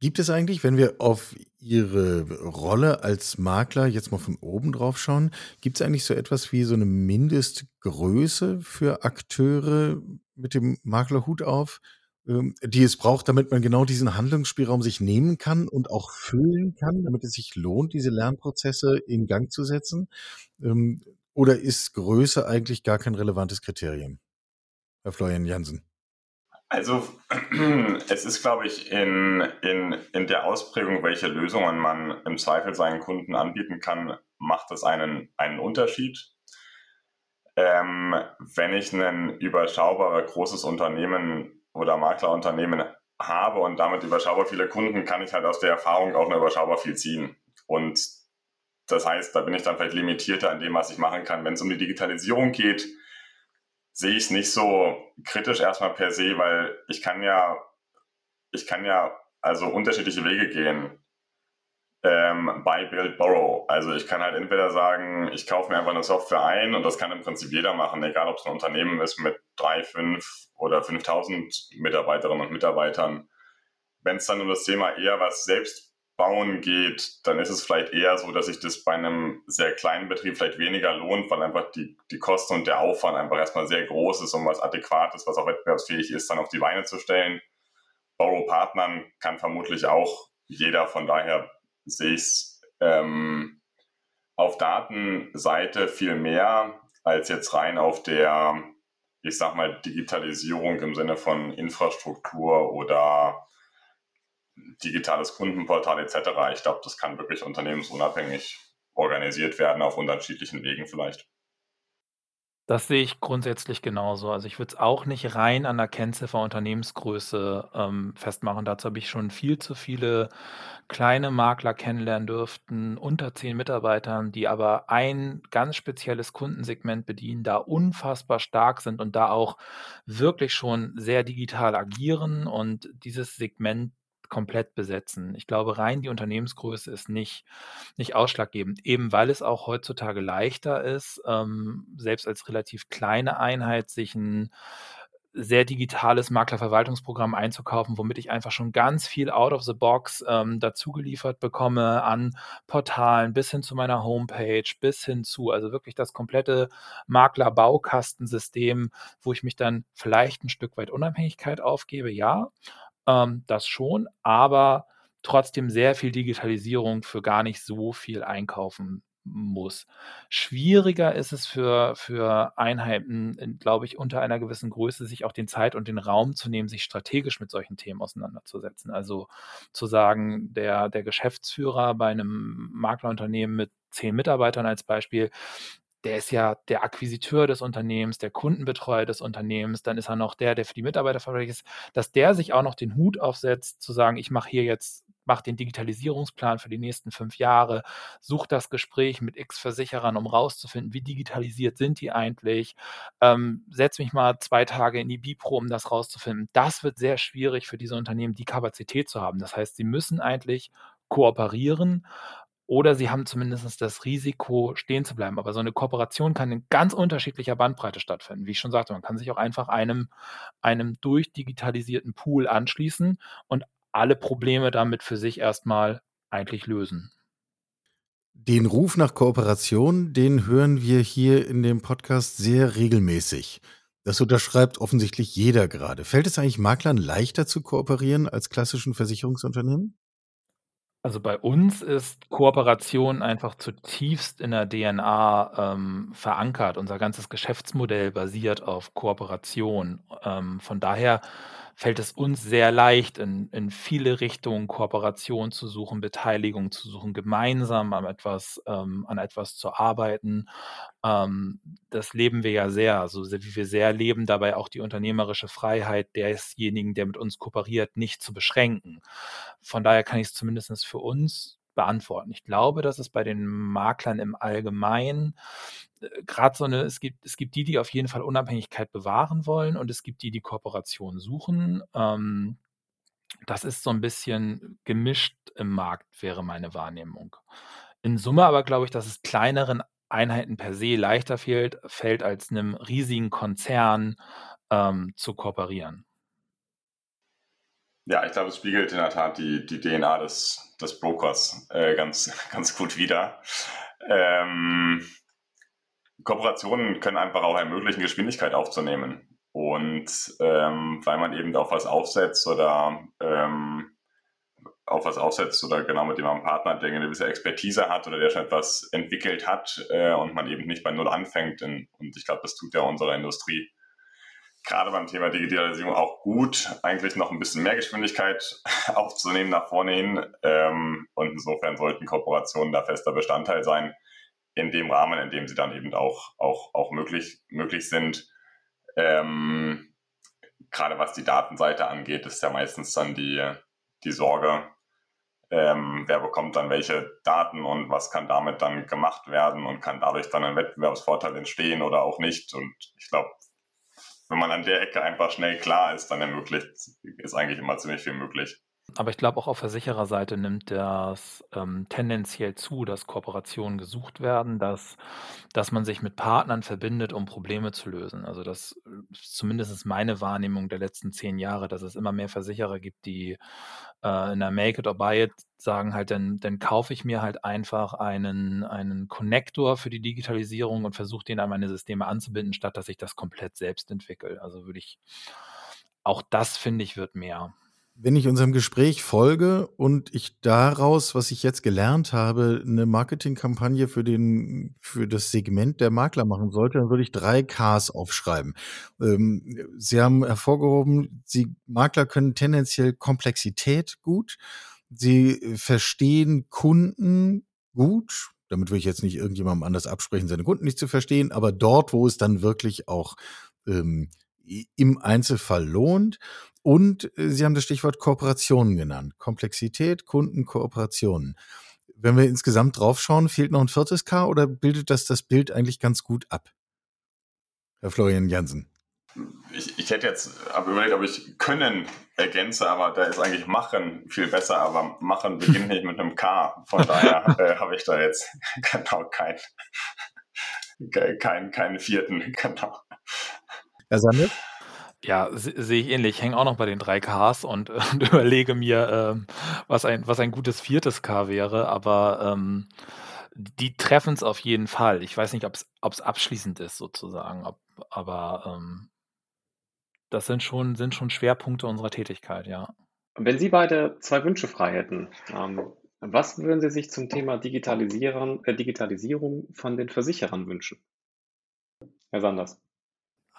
Gibt es eigentlich, wenn wir auf Ihre Rolle als Makler jetzt mal von oben drauf schauen, gibt es eigentlich so etwas wie so eine Mindestgröße für Akteure mit dem Maklerhut auf, ähm, die es braucht, damit man genau diesen Handlungsspielraum sich nehmen kann und auch füllen kann, damit es sich lohnt, diese Lernprozesse in Gang zu setzen? Ähm, oder ist Größe eigentlich gar kein relevantes Kriterium? Herr Florian Jansen. Also es ist, glaube ich, in, in, in der Ausprägung, welche Lösungen man im Zweifel seinen Kunden anbieten kann, macht das einen, einen Unterschied. Ähm, wenn ich ein überschaubarer großes Unternehmen oder Maklerunternehmen habe und damit überschaubar viele Kunden, kann ich halt aus der Erfahrung auch nur überschaubar viel ziehen. Und das heißt, da bin ich dann vielleicht limitierter an dem, was ich machen kann. Wenn es um die Digitalisierung geht, sehe ich es nicht so kritisch erstmal per se, weil ich kann ja, ich kann ja also unterschiedliche Wege gehen. Ähm, buy, build, borrow. Also ich kann halt entweder sagen, ich kaufe mir einfach eine Software ein und das kann im Prinzip jeder machen, egal ob es ein Unternehmen ist mit drei, fünf oder 5000 Mitarbeiterinnen und Mitarbeitern. Wenn es dann um das Thema eher was selbst Bauen geht, dann ist es vielleicht eher so, dass sich das bei einem sehr kleinen Betrieb vielleicht weniger lohnt, weil einfach die, die Kosten und der Aufwand einfach erstmal sehr groß ist, um was Adäquates, was auch wettbewerbsfähig ist, dann auf die Beine zu stellen. Borrow-Partnern kann vermutlich auch jeder, von daher sehe ich es ähm, auf Datenseite viel mehr als jetzt rein auf der, ich sag mal, Digitalisierung im Sinne von Infrastruktur oder digitales Kundenportal etc. Ich glaube, das kann wirklich unternehmensunabhängig organisiert werden, auf unterschiedlichen Wegen vielleicht. Das sehe ich grundsätzlich genauso. Also ich würde es auch nicht rein an der Kennziffer Unternehmensgröße ähm, festmachen. Dazu habe ich schon viel zu viele kleine Makler kennenlernen dürften, unter zehn Mitarbeitern, die aber ein ganz spezielles Kundensegment bedienen, da unfassbar stark sind und da auch wirklich schon sehr digital agieren und dieses Segment komplett besetzen. Ich glaube, rein die Unternehmensgröße ist nicht, nicht ausschlaggebend, eben weil es auch heutzutage leichter ist, ähm, selbst als relativ kleine Einheit sich ein sehr digitales Maklerverwaltungsprogramm einzukaufen, womit ich einfach schon ganz viel out of the box ähm, dazu geliefert bekomme an Portalen bis hin zu meiner Homepage, bis hin zu, also wirklich das komplette Makler-Baukastensystem, wo ich mich dann vielleicht ein Stück weit Unabhängigkeit aufgebe, ja, ähm, das schon, aber trotzdem sehr viel Digitalisierung für gar nicht so viel einkaufen muss. Schwieriger ist es für, für Einheiten, glaube ich, unter einer gewissen Größe, sich auch den Zeit und den Raum zu nehmen, sich strategisch mit solchen Themen auseinanderzusetzen. Also zu sagen, der, der Geschäftsführer bei einem Maklerunternehmen mit zehn Mitarbeitern als Beispiel, der ist ja der Akquisiteur des Unternehmens, der Kundenbetreuer des Unternehmens, dann ist er noch der, der für die Mitarbeiter verantwortlich ist, dass der sich auch noch den Hut aufsetzt, zu sagen, ich mache hier jetzt, mache den Digitalisierungsplan für die nächsten fünf Jahre, suche das Gespräch mit X Versicherern, um rauszufinden, wie digitalisiert sind die eigentlich, ähm, setze mich mal zwei Tage in die Bipro, um das rauszufinden. Das wird sehr schwierig für diese Unternehmen, die Kapazität zu haben. Das heißt, sie müssen eigentlich kooperieren oder sie haben zumindest das Risiko, stehen zu bleiben. Aber so eine Kooperation kann in ganz unterschiedlicher Bandbreite stattfinden. Wie ich schon sagte, man kann sich auch einfach einem, einem durchdigitalisierten Pool anschließen und alle Probleme damit für sich erstmal eigentlich lösen. Den Ruf nach Kooperation, den hören wir hier in dem Podcast sehr regelmäßig. Das unterschreibt offensichtlich jeder gerade. Fällt es eigentlich Maklern leichter zu kooperieren als klassischen Versicherungsunternehmen? Also bei uns ist Kooperation einfach zutiefst in der DNA ähm, verankert. Unser ganzes Geschäftsmodell basiert auf Kooperation. Ähm, von daher fällt es uns sehr leicht, in, in viele Richtungen Kooperation zu suchen, Beteiligung zu suchen, gemeinsam an etwas, ähm, an etwas zu arbeiten. Ähm, das leben wir ja sehr, also wie wir sehr leben, dabei auch die unternehmerische Freiheit desjenigen, der mit uns kooperiert, nicht zu beschränken. Von daher kann ich es zumindest für uns beantworten. Ich glaube, dass es bei den Maklern im Allgemeinen gerade so eine, es gibt, es gibt die, die auf jeden Fall Unabhängigkeit bewahren wollen und es gibt die, die Kooperation suchen. Ähm, das ist so ein bisschen gemischt im Markt, wäre meine Wahrnehmung. In Summe aber glaube ich, dass es kleineren Einheiten per se leichter fällt, fällt als einem riesigen Konzern ähm, zu kooperieren. Ja, ich glaube, es spiegelt in der Tat die, die DNA des, des Brokers äh, ganz, ganz gut wider. Ähm, Kooperationen können einfach auch ermöglichen, Geschwindigkeit aufzunehmen. Und ähm, weil man eben auf was aufsetzt oder ähm, auf was aufsetzt oder genau mit dem man einen Partner der eine gewisse Expertise hat oder der schon etwas entwickelt hat äh, und man eben nicht bei Null anfängt. In, und ich glaube, das tut ja unserer Industrie gerade beim Thema Digitalisierung auch gut, eigentlich noch ein bisschen mehr Geschwindigkeit aufzunehmen nach vorne hin. Ähm, und insofern sollten Kooperationen da fester Bestandteil sein, in dem Rahmen, in dem sie dann eben auch, auch, auch möglich, möglich sind. Ähm, gerade was die Datenseite angeht, ist ja meistens dann die, die Sorge, ähm, wer bekommt dann welche Daten und was kann damit dann gemacht werden und kann dadurch dann ein Wettbewerbsvorteil entstehen oder auch nicht. Und ich glaube, wenn man an der Ecke einfach schnell klar ist, dann ermöglicht, ist eigentlich immer ziemlich viel möglich. Aber ich glaube, auch auf Versichererseite nimmt das ähm, tendenziell zu, dass Kooperationen gesucht werden, dass, dass man sich mit Partnern verbindet, um Probleme zu lösen. Also das ist zumindest meine Wahrnehmung der letzten zehn Jahre, dass es immer mehr Versicherer gibt, die äh, in der Make it or buy it sagen halt, dann, dann kaufe ich mir halt einfach einen, einen Connector für die Digitalisierung und versuche den an meine Systeme anzubinden, statt dass ich das komplett selbst entwickle. Also würde ich, auch das finde ich, wird mehr wenn ich unserem Gespräch folge und ich daraus, was ich jetzt gelernt habe, eine Marketingkampagne für den für das Segment der Makler machen sollte, dann würde ich drei Ks aufschreiben. Ähm, Sie haben hervorgehoben, Sie Makler können tendenziell Komplexität gut. Sie verstehen Kunden gut. Damit will ich jetzt nicht irgendjemandem anders absprechen, seine Kunden nicht zu verstehen, aber dort, wo es dann wirklich auch ähm, im Einzelfall lohnt. Und äh, Sie haben das Stichwort Kooperationen genannt. Komplexität, Kunden, Kooperationen. Wenn wir insgesamt draufschauen, fehlt noch ein viertes K oder bildet das das Bild eigentlich ganz gut ab? Herr Florian Jansen. Ich, ich hätte jetzt überlegt, ob ich können ergänze, aber da ist eigentlich machen viel besser, aber machen beginnt nicht mit einem K. Von daher äh, habe ich da jetzt genau keinen kein, keinen vierten, genau. Herr Sanders? Ja, sehe ich ähnlich. Ich hänge auch noch bei den drei Ks und, äh, und überlege mir, ähm, was ein was ein gutes viertes K wäre, aber, ähm, die es auf jeden Fall. Ich weiß nicht, ob es abschließend ist sozusagen, ob aber, ähm, das sind schon sind schon Schwerpunkte unserer Tätigkeit, ja. Wenn Sie beide zwei Wünsche frei hätten, ähm, was würden Sie sich zum Thema Digitalisieren äh, Digitalisierung von den Versicherern wünschen? Herr Sanders.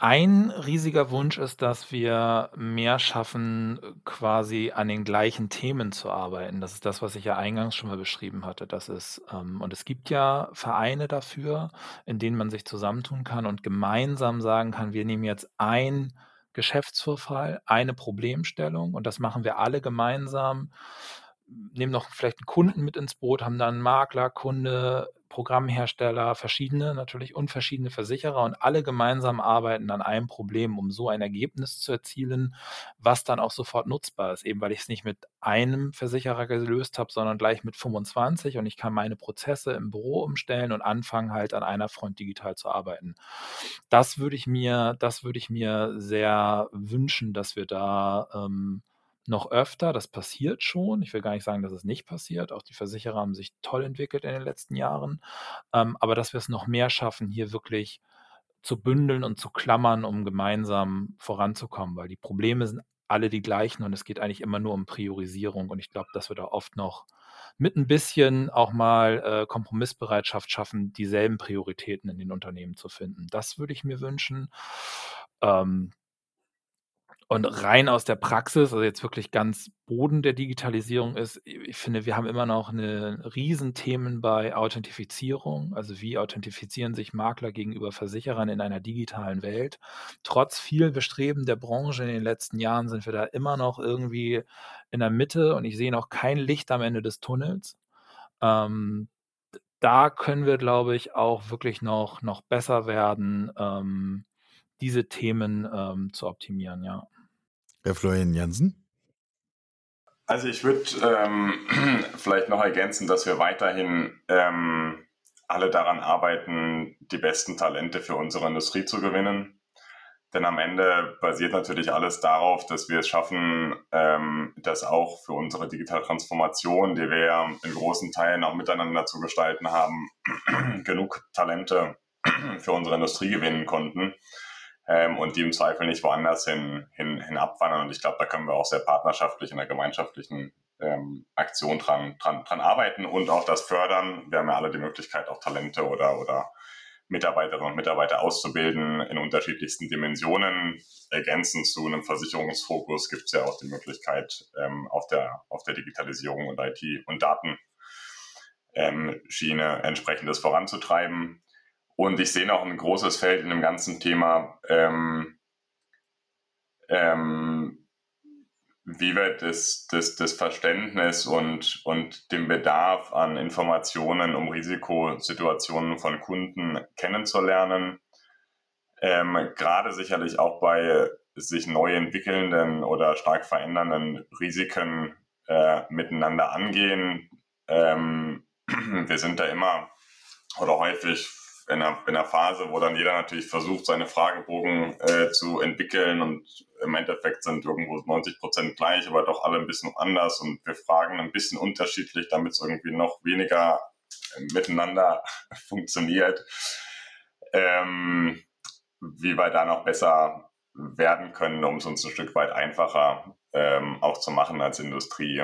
Ein riesiger Wunsch ist, dass wir mehr schaffen, quasi an den gleichen Themen zu arbeiten. Das ist das, was ich ja eingangs schon mal beschrieben hatte. Das ist, ähm, und es gibt ja Vereine dafür, in denen man sich zusammentun kann und gemeinsam sagen kann, wir nehmen jetzt ein Geschäftsvorfall, eine Problemstellung und das machen wir alle gemeinsam nehmen noch vielleicht einen Kunden mit ins Boot, haben dann Makler, Kunde, Programmhersteller, verschiedene natürlich und verschiedene Versicherer und alle gemeinsam arbeiten an einem Problem, um so ein Ergebnis zu erzielen, was dann auch sofort nutzbar ist. Eben weil ich es nicht mit einem Versicherer gelöst habe, sondern gleich mit 25 und ich kann meine Prozesse im Büro umstellen und anfangen halt an einer Front digital zu arbeiten. Das würde ich mir, das würde ich mir sehr wünschen, dass wir da ähm, noch öfter. Das passiert schon. Ich will gar nicht sagen, dass es nicht passiert. Auch die Versicherer haben sich toll entwickelt in den letzten Jahren. Ähm, aber dass wir es noch mehr schaffen, hier wirklich zu bündeln und zu klammern, um gemeinsam voranzukommen, weil die Probleme sind alle die gleichen und es geht eigentlich immer nur um Priorisierung. Und ich glaube, dass wir da oft noch mit ein bisschen auch mal äh, Kompromissbereitschaft schaffen, dieselben Prioritäten in den Unternehmen zu finden. Das würde ich mir wünschen. Ähm, und rein aus der Praxis, also jetzt wirklich ganz Boden der Digitalisierung ist, ich finde, wir haben immer noch eine Riesenthemen bei Authentifizierung. Also wie authentifizieren sich Makler gegenüber Versicherern in einer digitalen Welt? Trotz viel Bestreben der Branche in den letzten Jahren sind wir da immer noch irgendwie in der Mitte und ich sehe noch kein Licht am Ende des Tunnels. Ähm, da können wir, glaube ich, auch wirklich noch, noch besser werden, ähm, diese Themen ähm, zu optimieren, ja. Herr Florian Jansen? Also ich würde ähm, vielleicht noch ergänzen, dass wir weiterhin ähm, alle daran arbeiten, die besten Talente für unsere Industrie zu gewinnen. Denn am Ende basiert natürlich alles darauf, dass wir es schaffen, ähm, das auch für unsere digitale Transformation, die wir ja in großen Teilen auch miteinander zu gestalten haben, genug Talente für unsere Industrie gewinnen konnten. Ähm, und die im Zweifel nicht woanders hin, hin, hin abwandern. Und ich glaube, da können wir auch sehr partnerschaftlich in der gemeinschaftlichen ähm, Aktion dran, dran, dran arbeiten und auch das fördern. Wir haben ja alle die Möglichkeit, auch Talente oder, oder Mitarbeiterinnen und Mitarbeiter auszubilden in unterschiedlichsten Dimensionen. Ergänzend zu einem Versicherungsfokus gibt es ja auch die Möglichkeit, ähm, auf, der, auf der Digitalisierung und IT- und Datenschiene ähm, entsprechendes voranzutreiben. Und ich sehe noch ein großes Feld in dem ganzen Thema, ähm, ähm, wie wir das, das, das Verständnis und, und den Bedarf an Informationen, um Risikosituationen von Kunden kennenzulernen. Ähm, gerade sicherlich auch bei sich neu entwickelnden oder stark verändernden Risiken äh, miteinander angehen. Ähm, wir sind da immer oder häufig in einer, in einer Phase, wo dann jeder natürlich versucht, seine Fragebogen äh, zu entwickeln und im Endeffekt sind irgendwo 90 Prozent gleich, aber doch alle ein bisschen anders und wir fragen ein bisschen unterschiedlich, damit es irgendwie noch weniger äh, miteinander funktioniert. Ähm, wie wir da noch besser werden können, um es uns ein Stück weit einfacher ähm, auch zu machen als Industrie.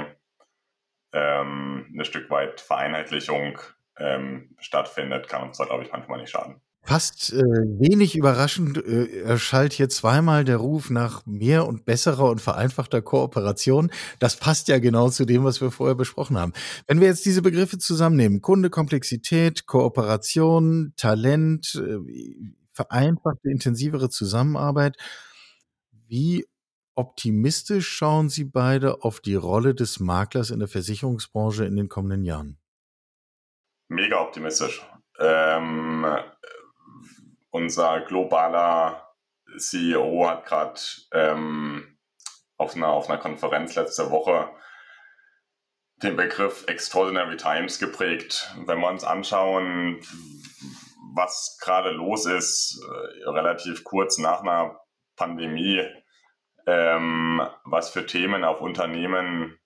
Ähm, eine Stück weit Vereinheitlichung ähm, stattfindet, kann uns da, glaube ich, manchmal nicht schaden. Fast äh, wenig überraschend äh, erschallt hier zweimal der Ruf nach mehr und besserer und vereinfachter Kooperation. Das passt ja genau zu dem, was wir vorher besprochen haben. Wenn wir jetzt diese Begriffe zusammennehmen, Kunde, Komplexität, Kooperation, Talent, äh, vereinfachte, intensivere Zusammenarbeit, wie optimistisch schauen Sie beide auf die Rolle des Maklers in der Versicherungsbranche in den kommenden Jahren? Mega optimistisch. Ähm, unser globaler CEO hat gerade ähm, auf, einer, auf einer Konferenz letzte Woche den Begriff Extraordinary Times geprägt. Wenn wir uns anschauen, was gerade los ist, äh, relativ kurz nach einer Pandemie, ähm, was für Themen auf Unternehmen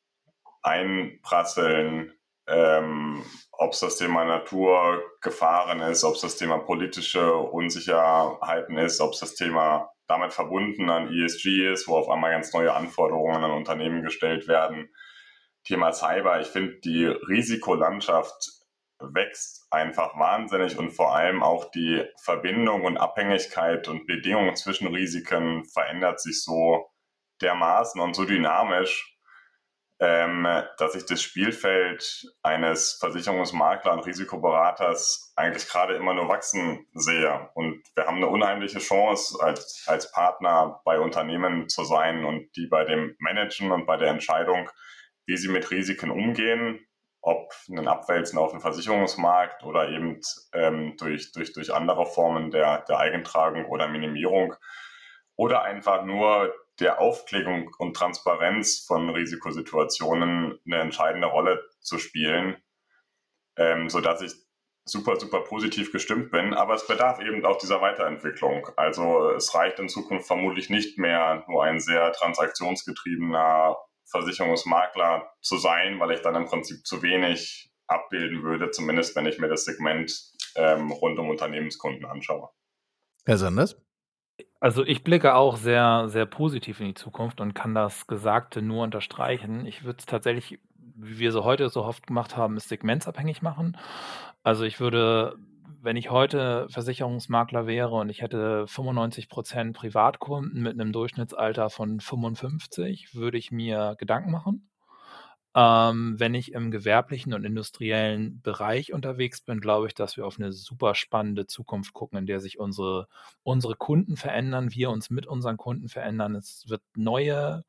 einprasseln, ähm, ob es das Thema Naturgefahren ist, ob es das Thema politische Unsicherheiten ist, ob es das Thema damit verbunden an ESG ist, wo auf einmal ganz neue Anforderungen an Unternehmen gestellt werden. Thema Cyber, ich finde, die Risikolandschaft wächst einfach wahnsinnig und vor allem auch die Verbindung und Abhängigkeit und Bedingungen zwischen Risiken verändert sich so dermaßen und so dynamisch, ähm, dass ich das Spielfeld eines Versicherungsmaklers und Risikoberaters eigentlich gerade immer nur wachsen sehe. Und wir haben eine unheimliche Chance, als, als Partner bei Unternehmen zu sein und die bei dem Managen und bei der Entscheidung, wie sie mit Risiken umgehen, ob ein Abwälzen auf den Versicherungsmarkt oder eben ähm, durch, durch, durch andere Formen der, der Eigentragung oder Minimierung oder einfach nur der Aufklärung und Transparenz von Risikosituationen eine entscheidende Rolle zu spielen, ähm, sodass ich super, super positiv gestimmt bin. Aber es bedarf eben auch dieser Weiterentwicklung. Also es reicht in Zukunft vermutlich nicht mehr, nur ein sehr transaktionsgetriebener Versicherungsmakler zu sein, weil ich dann im Prinzip zu wenig abbilden würde, zumindest wenn ich mir das Segment ähm, rund um Unternehmenskunden anschaue. Herr Sanders? Also, ich blicke auch sehr, sehr positiv in die Zukunft und kann das Gesagte nur unterstreichen. Ich würde es tatsächlich, wie wir so heute so oft gemacht haben, segmentsabhängig machen. Also, ich würde, wenn ich heute Versicherungsmakler wäre und ich hätte 95% Privatkunden mit einem Durchschnittsalter von 55, würde ich mir Gedanken machen. Ähm, wenn ich im gewerblichen und industriellen Bereich unterwegs bin, glaube ich, dass wir auf eine super spannende Zukunft gucken, in der sich unsere unsere Kunden verändern, wir uns mit unseren Kunden verändern. Es wird neue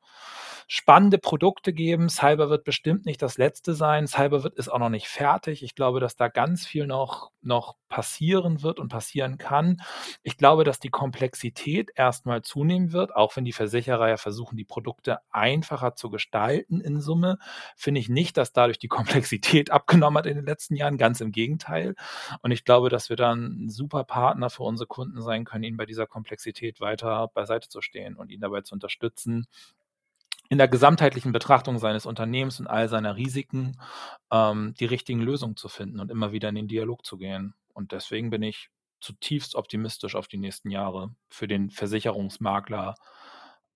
spannende Produkte geben. Cyber wird bestimmt nicht das Letzte sein. Cyber wird ist auch noch nicht fertig. Ich glaube, dass da ganz viel noch noch passieren wird und passieren kann. Ich glaube, dass die Komplexität erstmal zunehmen wird, auch wenn die Versicherer ja versuchen, die Produkte einfacher zu gestalten in Summe finde ich nicht, dass dadurch die Komplexität abgenommen hat in den letzten Jahren. Ganz im Gegenteil. Und ich glaube, dass wir dann ein super Partner für unsere Kunden sein können, ihnen bei dieser Komplexität weiter beiseite zu stehen und ihnen dabei zu unterstützen, in der gesamtheitlichen Betrachtung seines Unternehmens und all seiner Risiken ähm, die richtigen Lösungen zu finden und immer wieder in den Dialog zu gehen. Und deswegen bin ich zutiefst optimistisch auf die nächsten Jahre für den Versicherungsmakler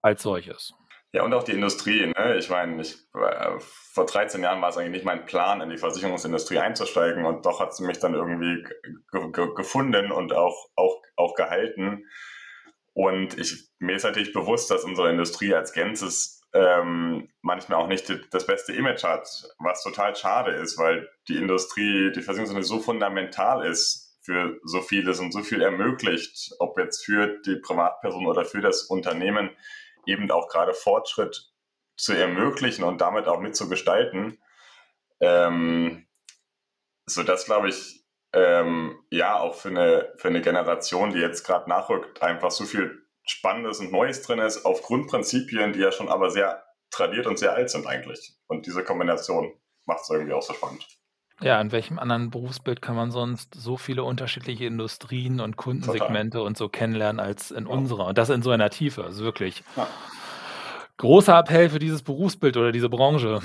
als solches. Ja, und auch die Industrie. Ne? Ich meine, ich, äh, vor 13 Jahren war es eigentlich nicht mein Plan, in die Versicherungsindustrie einzusteigen und doch hat sie mich dann irgendwie gefunden und auch, auch, auch gehalten. Und ich, mir ist natürlich bewusst, dass unsere Industrie als Ganzes ähm, manchmal auch nicht das beste Image hat, was total schade ist, weil die Industrie, die Versicherungsindustrie so fundamental ist für so vieles und so viel ermöglicht, ob jetzt für die Privatperson oder für das Unternehmen eben auch gerade Fortschritt zu ermöglichen und damit auch mitzugestalten. Ähm, so das glaube ich, ähm, ja, auch für eine, für eine Generation, die jetzt gerade nachrückt, einfach so viel Spannendes und Neues drin ist, auf Grundprinzipien, die ja schon aber sehr tradiert und sehr alt sind eigentlich. Und diese Kombination macht es irgendwie auch so spannend. Ja, in welchem anderen Berufsbild kann man sonst so viele unterschiedliche Industrien und Kundensegmente und so kennenlernen als in Ja. unserer? Und das in so einer Tiefe, also wirklich Ja. großer Appell für dieses Berufsbild oder diese Branche.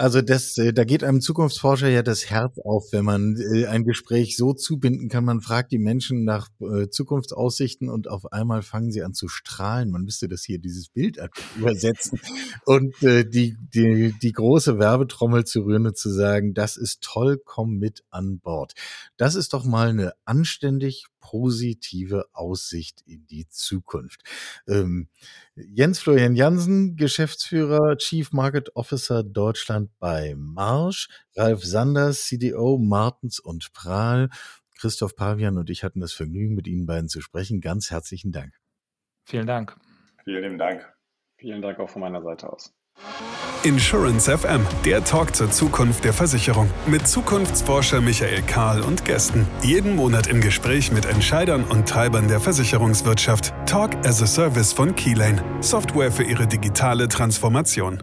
Also das, äh, da geht einem Zukunftsforscher ja das Herz auf, wenn man äh, ein Gespräch so zubinden kann. Man fragt die Menschen nach äh, Zukunftsaussichten und auf einmal fangen sie an zu strahlen. Man müsste das hier, dieses Bild übersetzen und die, die, die große Werbetrommel zu rühren und zu sagen, das ist toll, komm mit an Bord. Das ist doch mal eine anständig positive Aussicht in die Zukunft. Ähm, Jens Florian Jansen, Geschäftsführer, Chief Market Officer Deutschland bei Marsch, Ralf Sanders, CDO Martens und Prahl, Christoph Pavian und ich hatten das Vergnügen, mit Ihnen beiden zu sprechen. Ganz herzlichen Dank. Vielen Dank. Vielen Dank. Vielen Dank auch von meiner Seite aus. Insurance FM, der Talk zur Zukunft der Versicherung. Mit Zukunftsforscher Michael Kahl und Gästen. Jeden Monat im Gespräch mit Entscheidern und Treibern der Versicherungswirtschaft. Talk as a Service von Keylane. Software für ihre digitale Transformation.